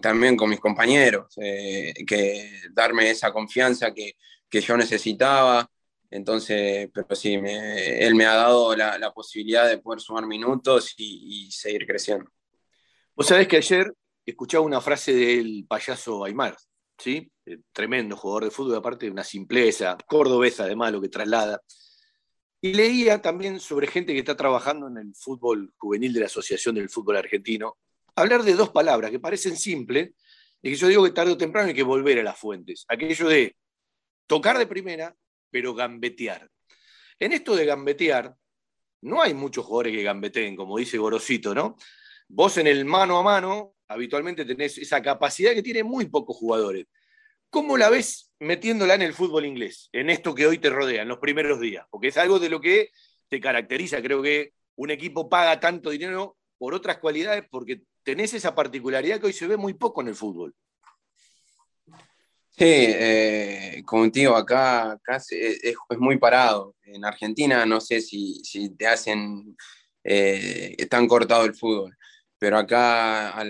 también con mis compañeros, que darme esa confianza que, yo necesitaba. Entonces, pero sí, él me ha dado la, posibilidad de poder sumar minutos y seguir creciendo. Vos sabés que ayer escuchaba una frase del payaso Aymar, ¿sí? Eh, tremendo jugador de fútbol, aparte de una simpleza, cordobesa además, lo que traslada. Y leía también sobre gente que está trabajando en el fútbol juvenil de la Asociación del Fútbol Argentino, hablar de dos palabras que parecen simples, y que yo digo que tarde o temprano hay que volver a las fuentes. Aquello de tocar de primera, pero gambetear. En esto de gambetear, no hay muchos jugadores que gambeteen, como dice Gorosito, ¿no? Vos en el mano a mano habitualmente tenés esa capacidad que tiene muy pocos jugadores. ¿Cómo la ves metiéndola en el fútbol inglés, en esto que hoy te rodea, en los primeros días? Porque es algo de lo que te caracteriza. Creo que un equipo paga tanto dinero por otras cualidades porque tenés esa particularidad que hoy se ve muy poco en el fútbol. Sí, eh, como acá, es, muy parado. En Argentina no sé si, te hacen eh, tan cortado el fútbol pero acá a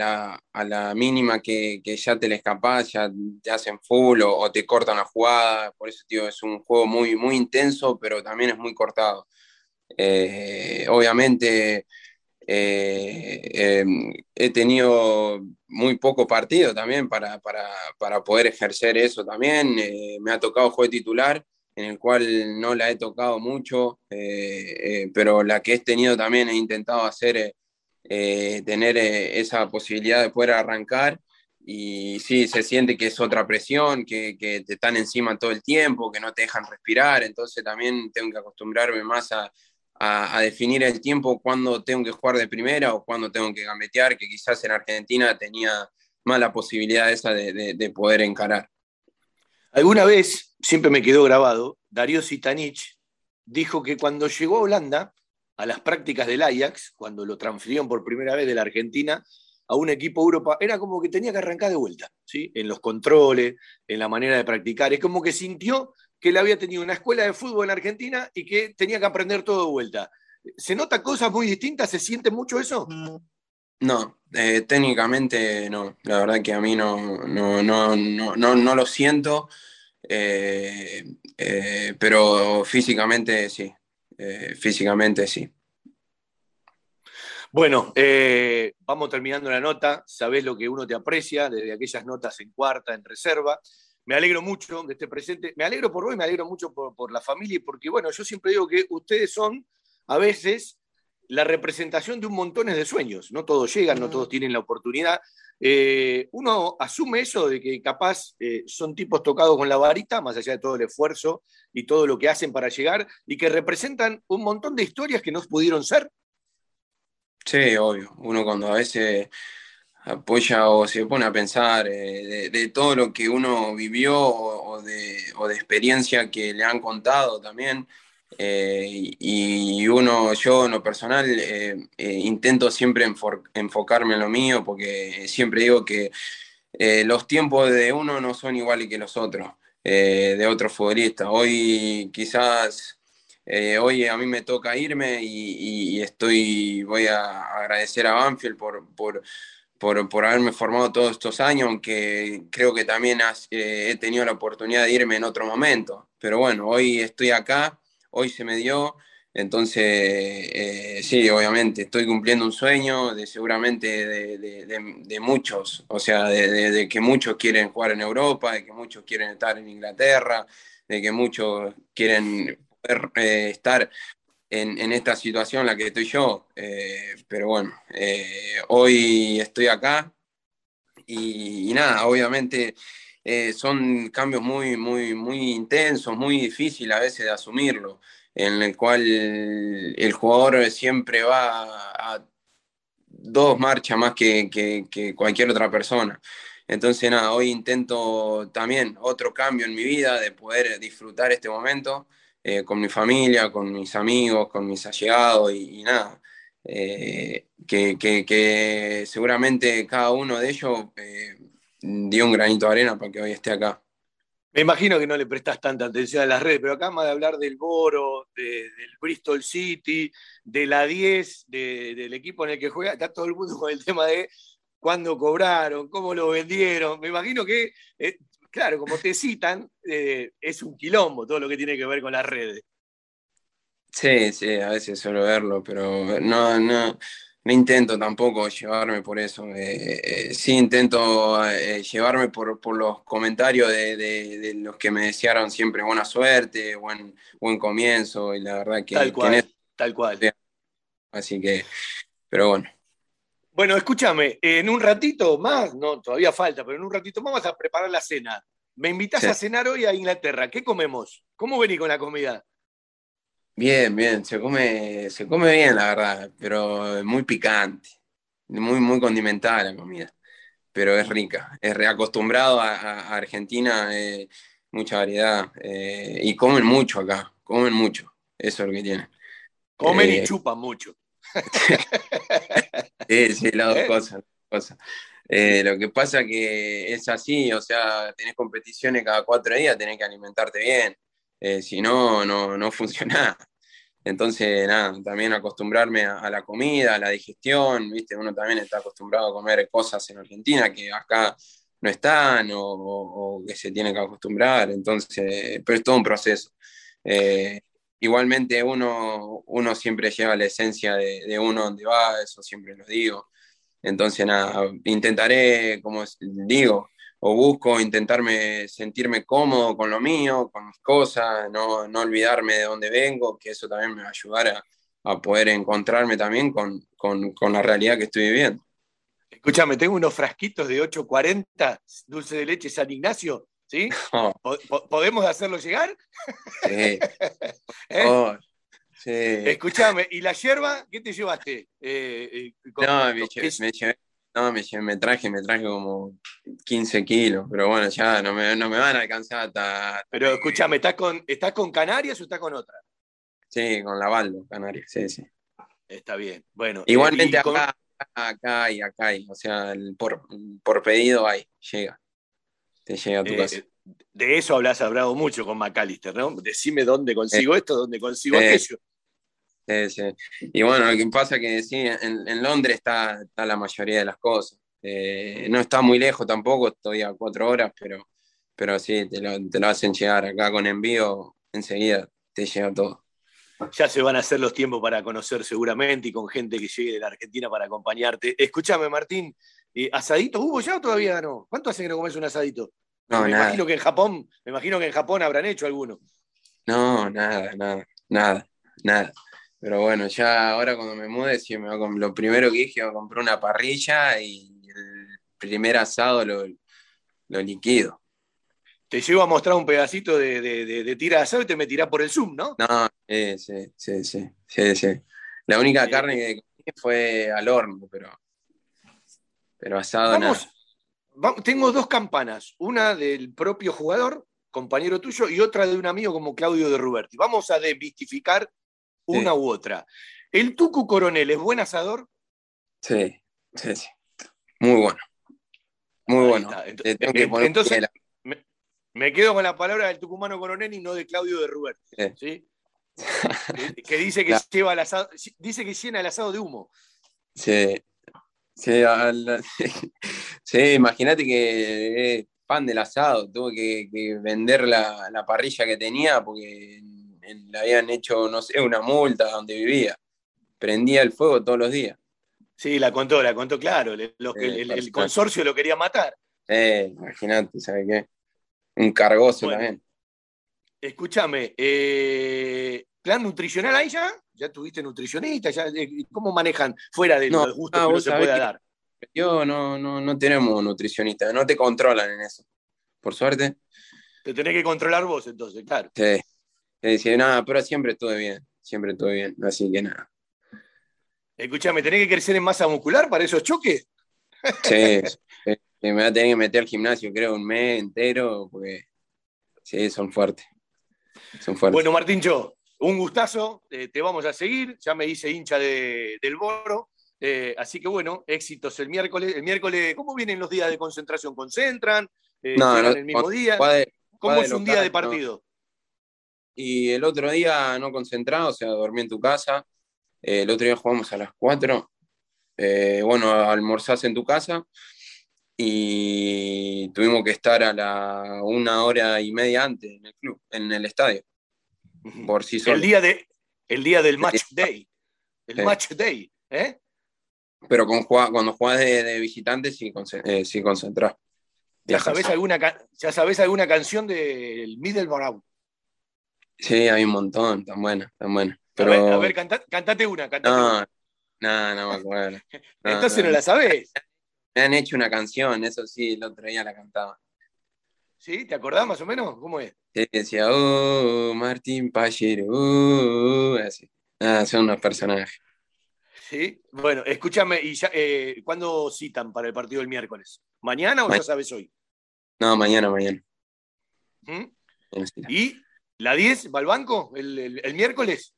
la, mínima que, ya te le escapas, ya te hacen full o, te cortan la jugada, por eso tío, es un juego muy, muy intenso, pero también es muy cortado. Eh, obviamente eh, em, he tenido muy poco partido también para, poder ejercer eso también. Eh, me ha tocado juego titular, en el cual no la he tocado mucho, pero la que he tenido también he intentado hacer eh, tener eh, esa posibilidad de poder arrancar. Y sí, se siente que es otra presión, que, te están encima todo el tiempo, que no te dejan respirar. Entonces también tengo que acostumbrarme más a, definir el tiempo cuando tengo que jugar de primera o cuando tengo que gambetear, que quizás en Argentina tenía más la posibilidad esa de, de, poder encarar. Alguna vez, siempre me quedó grabado, Darío Sitanich dijo que cuando llegó a Holanda, a las prácticas del Ajax, cuando lo transfirieron por primera vez de la Argentina a un equipo Europa, era como que tenía que arrancar de vuelta, ¿sí? en los controles, en la manera de practicar. Es como que sintió que él había tenido una escuela de fútbol en Argentina y que tenía que aprender todo de vuelta. ¿Se nota cosas muy distintas? ¿Se siente mucho eso? No, eh, técnicamente no. La verdad que a mí no, no, no, no, no lo siento, eh, eh, pero físicamente sí. Eh, físicamente sí. Bueno, eh, vamos terminando la nota. Sabés lo que uno te aprecia desde aquellas notas en cuarta, en reserva. Me alegro mucho de este presente. Me alegro por vos y me alegro mucho por, la familia, porque bueno, yo siempre digo que ustedes son a veces la representación de un montón de sueños. No todos llegan, no todos tienen la oportunidad. Eh, uno asume eso de que capaz eh, son tipos tocados con la varita, más allá de todo el esfuerzo y todo lo que hacen para llegar, y que representan un montón de historias que no pudieron ser. Sí, obvio. Uno cuando a veces apoya o se pone a pensar eh, de, todo lo que uno vivió o, de, o, de, experiencia que le han contado también, eh, y uno, yo en lo personal, eh, eh, intento siempre enfocarme en lo mío porque siempre digo que los tiempos de uno no son iguales que los otros, de otros futbolistas. Hoy quizás, hoy a mí me toca irme y, estoy, voy a agradecer a Banfield por, por, por, por, haberme formado todos estos años, aunque creo que también he tenido la oportunidad de irme en otro momento. Pero bueno, hoy estoy acá hoy se me dio. Entonces, eh, sí, obviamente, estoy cumpliendo un sueño de seguramente de, muchos, o sea, de, que muchos quieren jugar en Europa, de que muchos quieren estar en Inglaterra, de que muchos quieren poder eh, estar en, esta situación en la que estoy yo. Eh, pero bueno, hoy estoy acá y, y nada, obviamente eh, son cambios muy, muy, muy intensos, muy difíciles a veces de asumirlo, en el cual el, jugador siempre va a dos marchas más que, cualquier otra persona. Entonces, nada, hoy intento también otro cambio en mi vida, de poder disfrutar este momento eh, con mi familia, con mis amigos, con mis allegados y, nada. Eh, que, seguramente cada uno de ellos dio un granito de arena para que hoy esté acá. Me imagino que no le prestas tanta atención a las redes, pero acá más de hablar del Boro, del Bristol City, de la 10, del equipo en el que juega, está todo el mundo con el tema de cuándo cobraron, cómo lo vendieron. Me imagino que, eh, claro, como te citan, eh, es un quilombo todo lo que tiene que ver con las redes. Sí, sí, a veces suelo verlo, pero no, no, no intento tampoco llevarme por eso. Eh, eh, sí intento eh, llevarme por, los comentarios de, los que me desearon siempre buena suerte, buen, buen comienzo, y la verdad que... Tal cual, tal cual. Así que, pero bueno. Bueno, escúchame, en un ratito más, no, todavía falta, pero en un ratito más vas a preparar la cena. Me invitas a cenar hoy a Inglaterra. ¿Qué comemos? ¿Cómo venís con la comida? Bien, bien, se come, se come bien, la verdad, pero es muy picante, muy, muy condimentada la comida, pero es rica, es reacostumbrado a, Argentina, eh, mucha variedad, eh, y comen mucho acá, comen mucho, eso es lo que tiene. Comen y eh, chupan mucho. sí, sí, las dos cosas. cosas. lo que pasa que es así, o sea, tenés competiciones cada cuatro días, tenés que alimentarte bien. Eh, si no, no, no funciona. Entonces, nada, también acostumbrarme a, la comida, a la digestión, ¿viste? Uno también está acostumbrado a comer cosas en Argentina que acá no están o, que se tiene que acostumbrar, entonces, pero es todo un proceso. Eh, igualmente uno, uno siempre lleva la esencia de, de, uno donde va, eso siempre lo digo. Entonces, nada, intentaré, como digo, o busco intentarme sentirme cómodo con lo mío, con mis cosas, no, no olvidarme de dónde vengo, que eso también me va a ayudar a, a poder encontrarme también con, con, con, la realidad que estoy viviendo. Escúchame, tengo unos frasquitos de 840 dulce de leche San Ignacio, ¿sí? ¿Podemos hacerlo llegar? Sí. ¿Eh? Oh, sí. Escúchame, ¿y la hierba qué te llevaste? Eh, eh, no, me, me llevé no, me, me, traje, me traje como 15 kilos, pero bueno, ya no me, no me van a alcanzar hasta... Pero escúchame, ¿estás con, ¿estás con Canarias o estás con otra? Sí, con la Baldo, Canarias, sí, sí. Está bien, bueno. Igualmente acá, acá y acá hay, o sea, por, por, pedido hay, llega. Te llega a tu eh, casa. De eso hablas hablado mucho con McAllister, ¿no? Decime dónde consigo esto, dónde consigo aquello. Sí, sí. Y bueno, lo que pasa es que sí, en, Londres está, está, la mayoría de las cosas. Eh, no está muy lejos tampoco, estoy a cuatro horas, pero, pero sí, te lo, te lo hacen llegar acá con envío, enseguida te llega todo. Ya se van a hacer los tiempos para conocer seguramente y con gente que llegue de la Argentina para acompañarte. Escúchame, Martín, eh, ¿asadito hubo ya o todavía no? ¿Cuánto hace que no comes un asadito? No, me nada. imagino que en Japón, me imagino que en Japón habrán hecho alguno. No, nada, nada, nada, nada. Pero bueno, ya ahora cuando me mude, sí, me va lo primero que dije, a comprar una parrilla y el primer asado lo, lo liquido. Te llevo a mostrar un pedacito de, de, de, tira de asado y te me tirás por el Zoom, ¿no? No, sí, sí, sí, sí, sí, La única carne que comí fue al horno, pero, pero asado nada. tengo dos campanas, una del propio jugador, compañero tuyo, y otra de un amigo como Claudio de Ruberti. Vamos a desmistificar una u otra. ¿El Tucu Coronel es buen asador? Sí, sí, sí. Muy bueno. Muy bueno. Entonces, me, quedo con la palabra del tucumano coronel y no de Claudio de Ruberti. Sí. que dice que lleva el asado, dice que llena el asado de humo. Sí. Sí, imagínate que es fan del asado, tuve que, vender la, la, parrilla que tenía porque le habían hecho, no sé, una multa donde vivía. Prendía el fuego todos los días. Sí, la contó, la contó claro. el, consorcio lo quería matar. Eh, imagínate, ¿sabes qué? Un cargoso también. Escúchame, eh, ¿plan nutricional ahí ya? ¿Ya tuviste nutricionista? Ya, eh, ¿Cómo manejan fuera de no, los gustos que no se pueda dar? Yo no, no, no tenemos nutricionista, no te controlan en eso. Por suerte. Te tenés que controlar vos entonces, claro. Sí. Decía, nada, pero siempre estuve bien, siempre estuve bien, así que nada. Escúchame, ¿tenés que crecer en masa muscular para esos choques? Sí, me voy a tener que meter al gimnasio, creo, un mes entero, porque sí, son fuertes. Son fuertes. Bueno, Martín, yo, un gustazo, eh, te vamos a seguir, ya me hice hincha del Boro, eh, así que bueno, éxitos el miércoles. El miércoles, ¿cómo vienen los días de concentración? ¿Concentran? Eh, no, no, el mismo día? ¿Cómo es un día de partido? Y el otro día no concentrado, o sea, dormí en tu casa. Eh, el otro día jugamos a las 4. Eh, bueno, almorzás en tu casa y tuvimos que estar a la una hora y media antes en el club, en el estadio. Por sí solo. El día, de, el día del match day. El match day, ¿eh? Pero con, cuando jugás de, visitante sí, eh, sí concentrás. ¿Ya sabés, alguna, ¿Ya sabés alguna canción del Middleborough? Sí, hay un montón, tan buena, tan buena. A ver, cantate una. no, no, no me acuerdo. Entonces no. la sabes. Me han hecho una canción, eso sí, el otro día la cantaba. ¿Sí? ¿Te acordás más o menos? ¿Cómo es? Sí, decía, oh, Martín Pachero, uh, así. Ah, son unos personajes. Sí, bueno, escúchame, ¿y ya, eh, cuándo citan para el partido del miércoles? ¿Mañana o ya sabes hoy? No, mañana, mañana. ¿Mm? ¿Y la 10 va al banco el miércoles?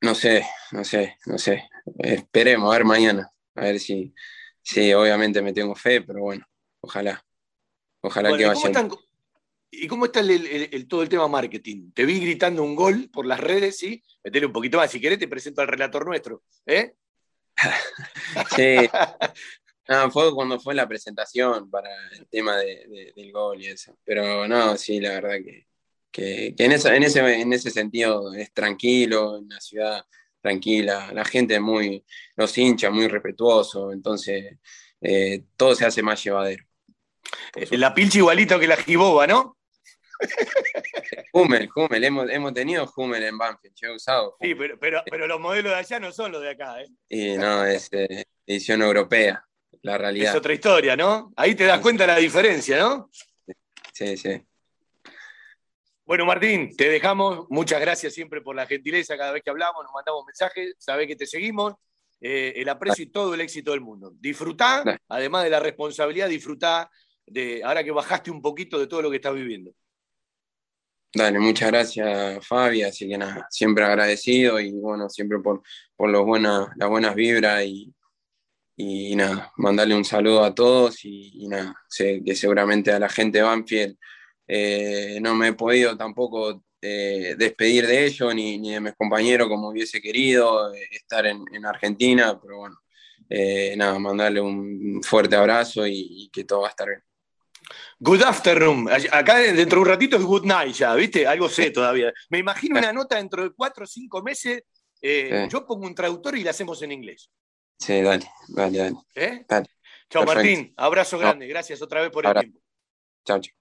No sé, no sé, no sé. Esperemos, a ver mañana. A ver si, si obviamente me tengo fe, pero bueno, ojalá. Ojalá que vaya. ¿Y cómo está el, todo el tema marketing? Te vi gritando un gol por las redes, ¿sí? Metele un poquito más. Si querés, te presento al relator nuestro. ¿eh? sí. fue cuando fue la presentación para el tema del gol y eso. Pero no, sí, la verdad que, que, en, ese, en ese sentido es tranquilo, una ciudad tranquila, la gente muy, los hinchas muy respetuoso, entonces eh, todo se hace más llevadero. Eh, la pilcha igualito que la jiboba, ¿no? Hummel, Hummel, hemos, hemos tenido Hummel en Banfield, yo he usado. Sí, pero, pero, los modelos de allá no son los de acá, ¿eh? Y no, es eh, edición europea, la realidad. Es otra historia, ¿no? Ahí te das cuenta la diferencia, ¿no? Sí, sí. Bueno, Martín, te dejamos. Muchas gracias siempre por la gentileza. Cada vez que hablamos, nos mandamos mensajes. Sabés que te seguimos. Eh, el aprecio y todo el éxito del mundo. Disfrutá, además de la responsabilidad, disfrutá de ahora que bajaste un poquito de todo lo que estás viviendo. Dale, muchas gracias, Fabi. Así que nada, siempre agradecido y bueno, siempre por, por los buenas, las buenas vibras y, y nada, mandarle un saludo a todos y, y nada, sé que seguramente a la gente de Banfield eh, no me he podido tampoco eh, despedir de ellos ni, de mis compañeros como hubiese querido eh, estar en, Argentina, pero bueno, nada, mandarle un fuerte abrazo y, que todo va a estar bien. Good afternoon. Acá dentro de un ratito es good night ya, ¿viste? Algo sé todavía. Me imagino una nota dentro de cuatro o cinco meses. Yo pongo un traductor y la hacemos en inglés. Sí, dale, dale, dale. Chao, Martín. Abrazo grande. Gracias otra vez por el tiempo. Chao, chao.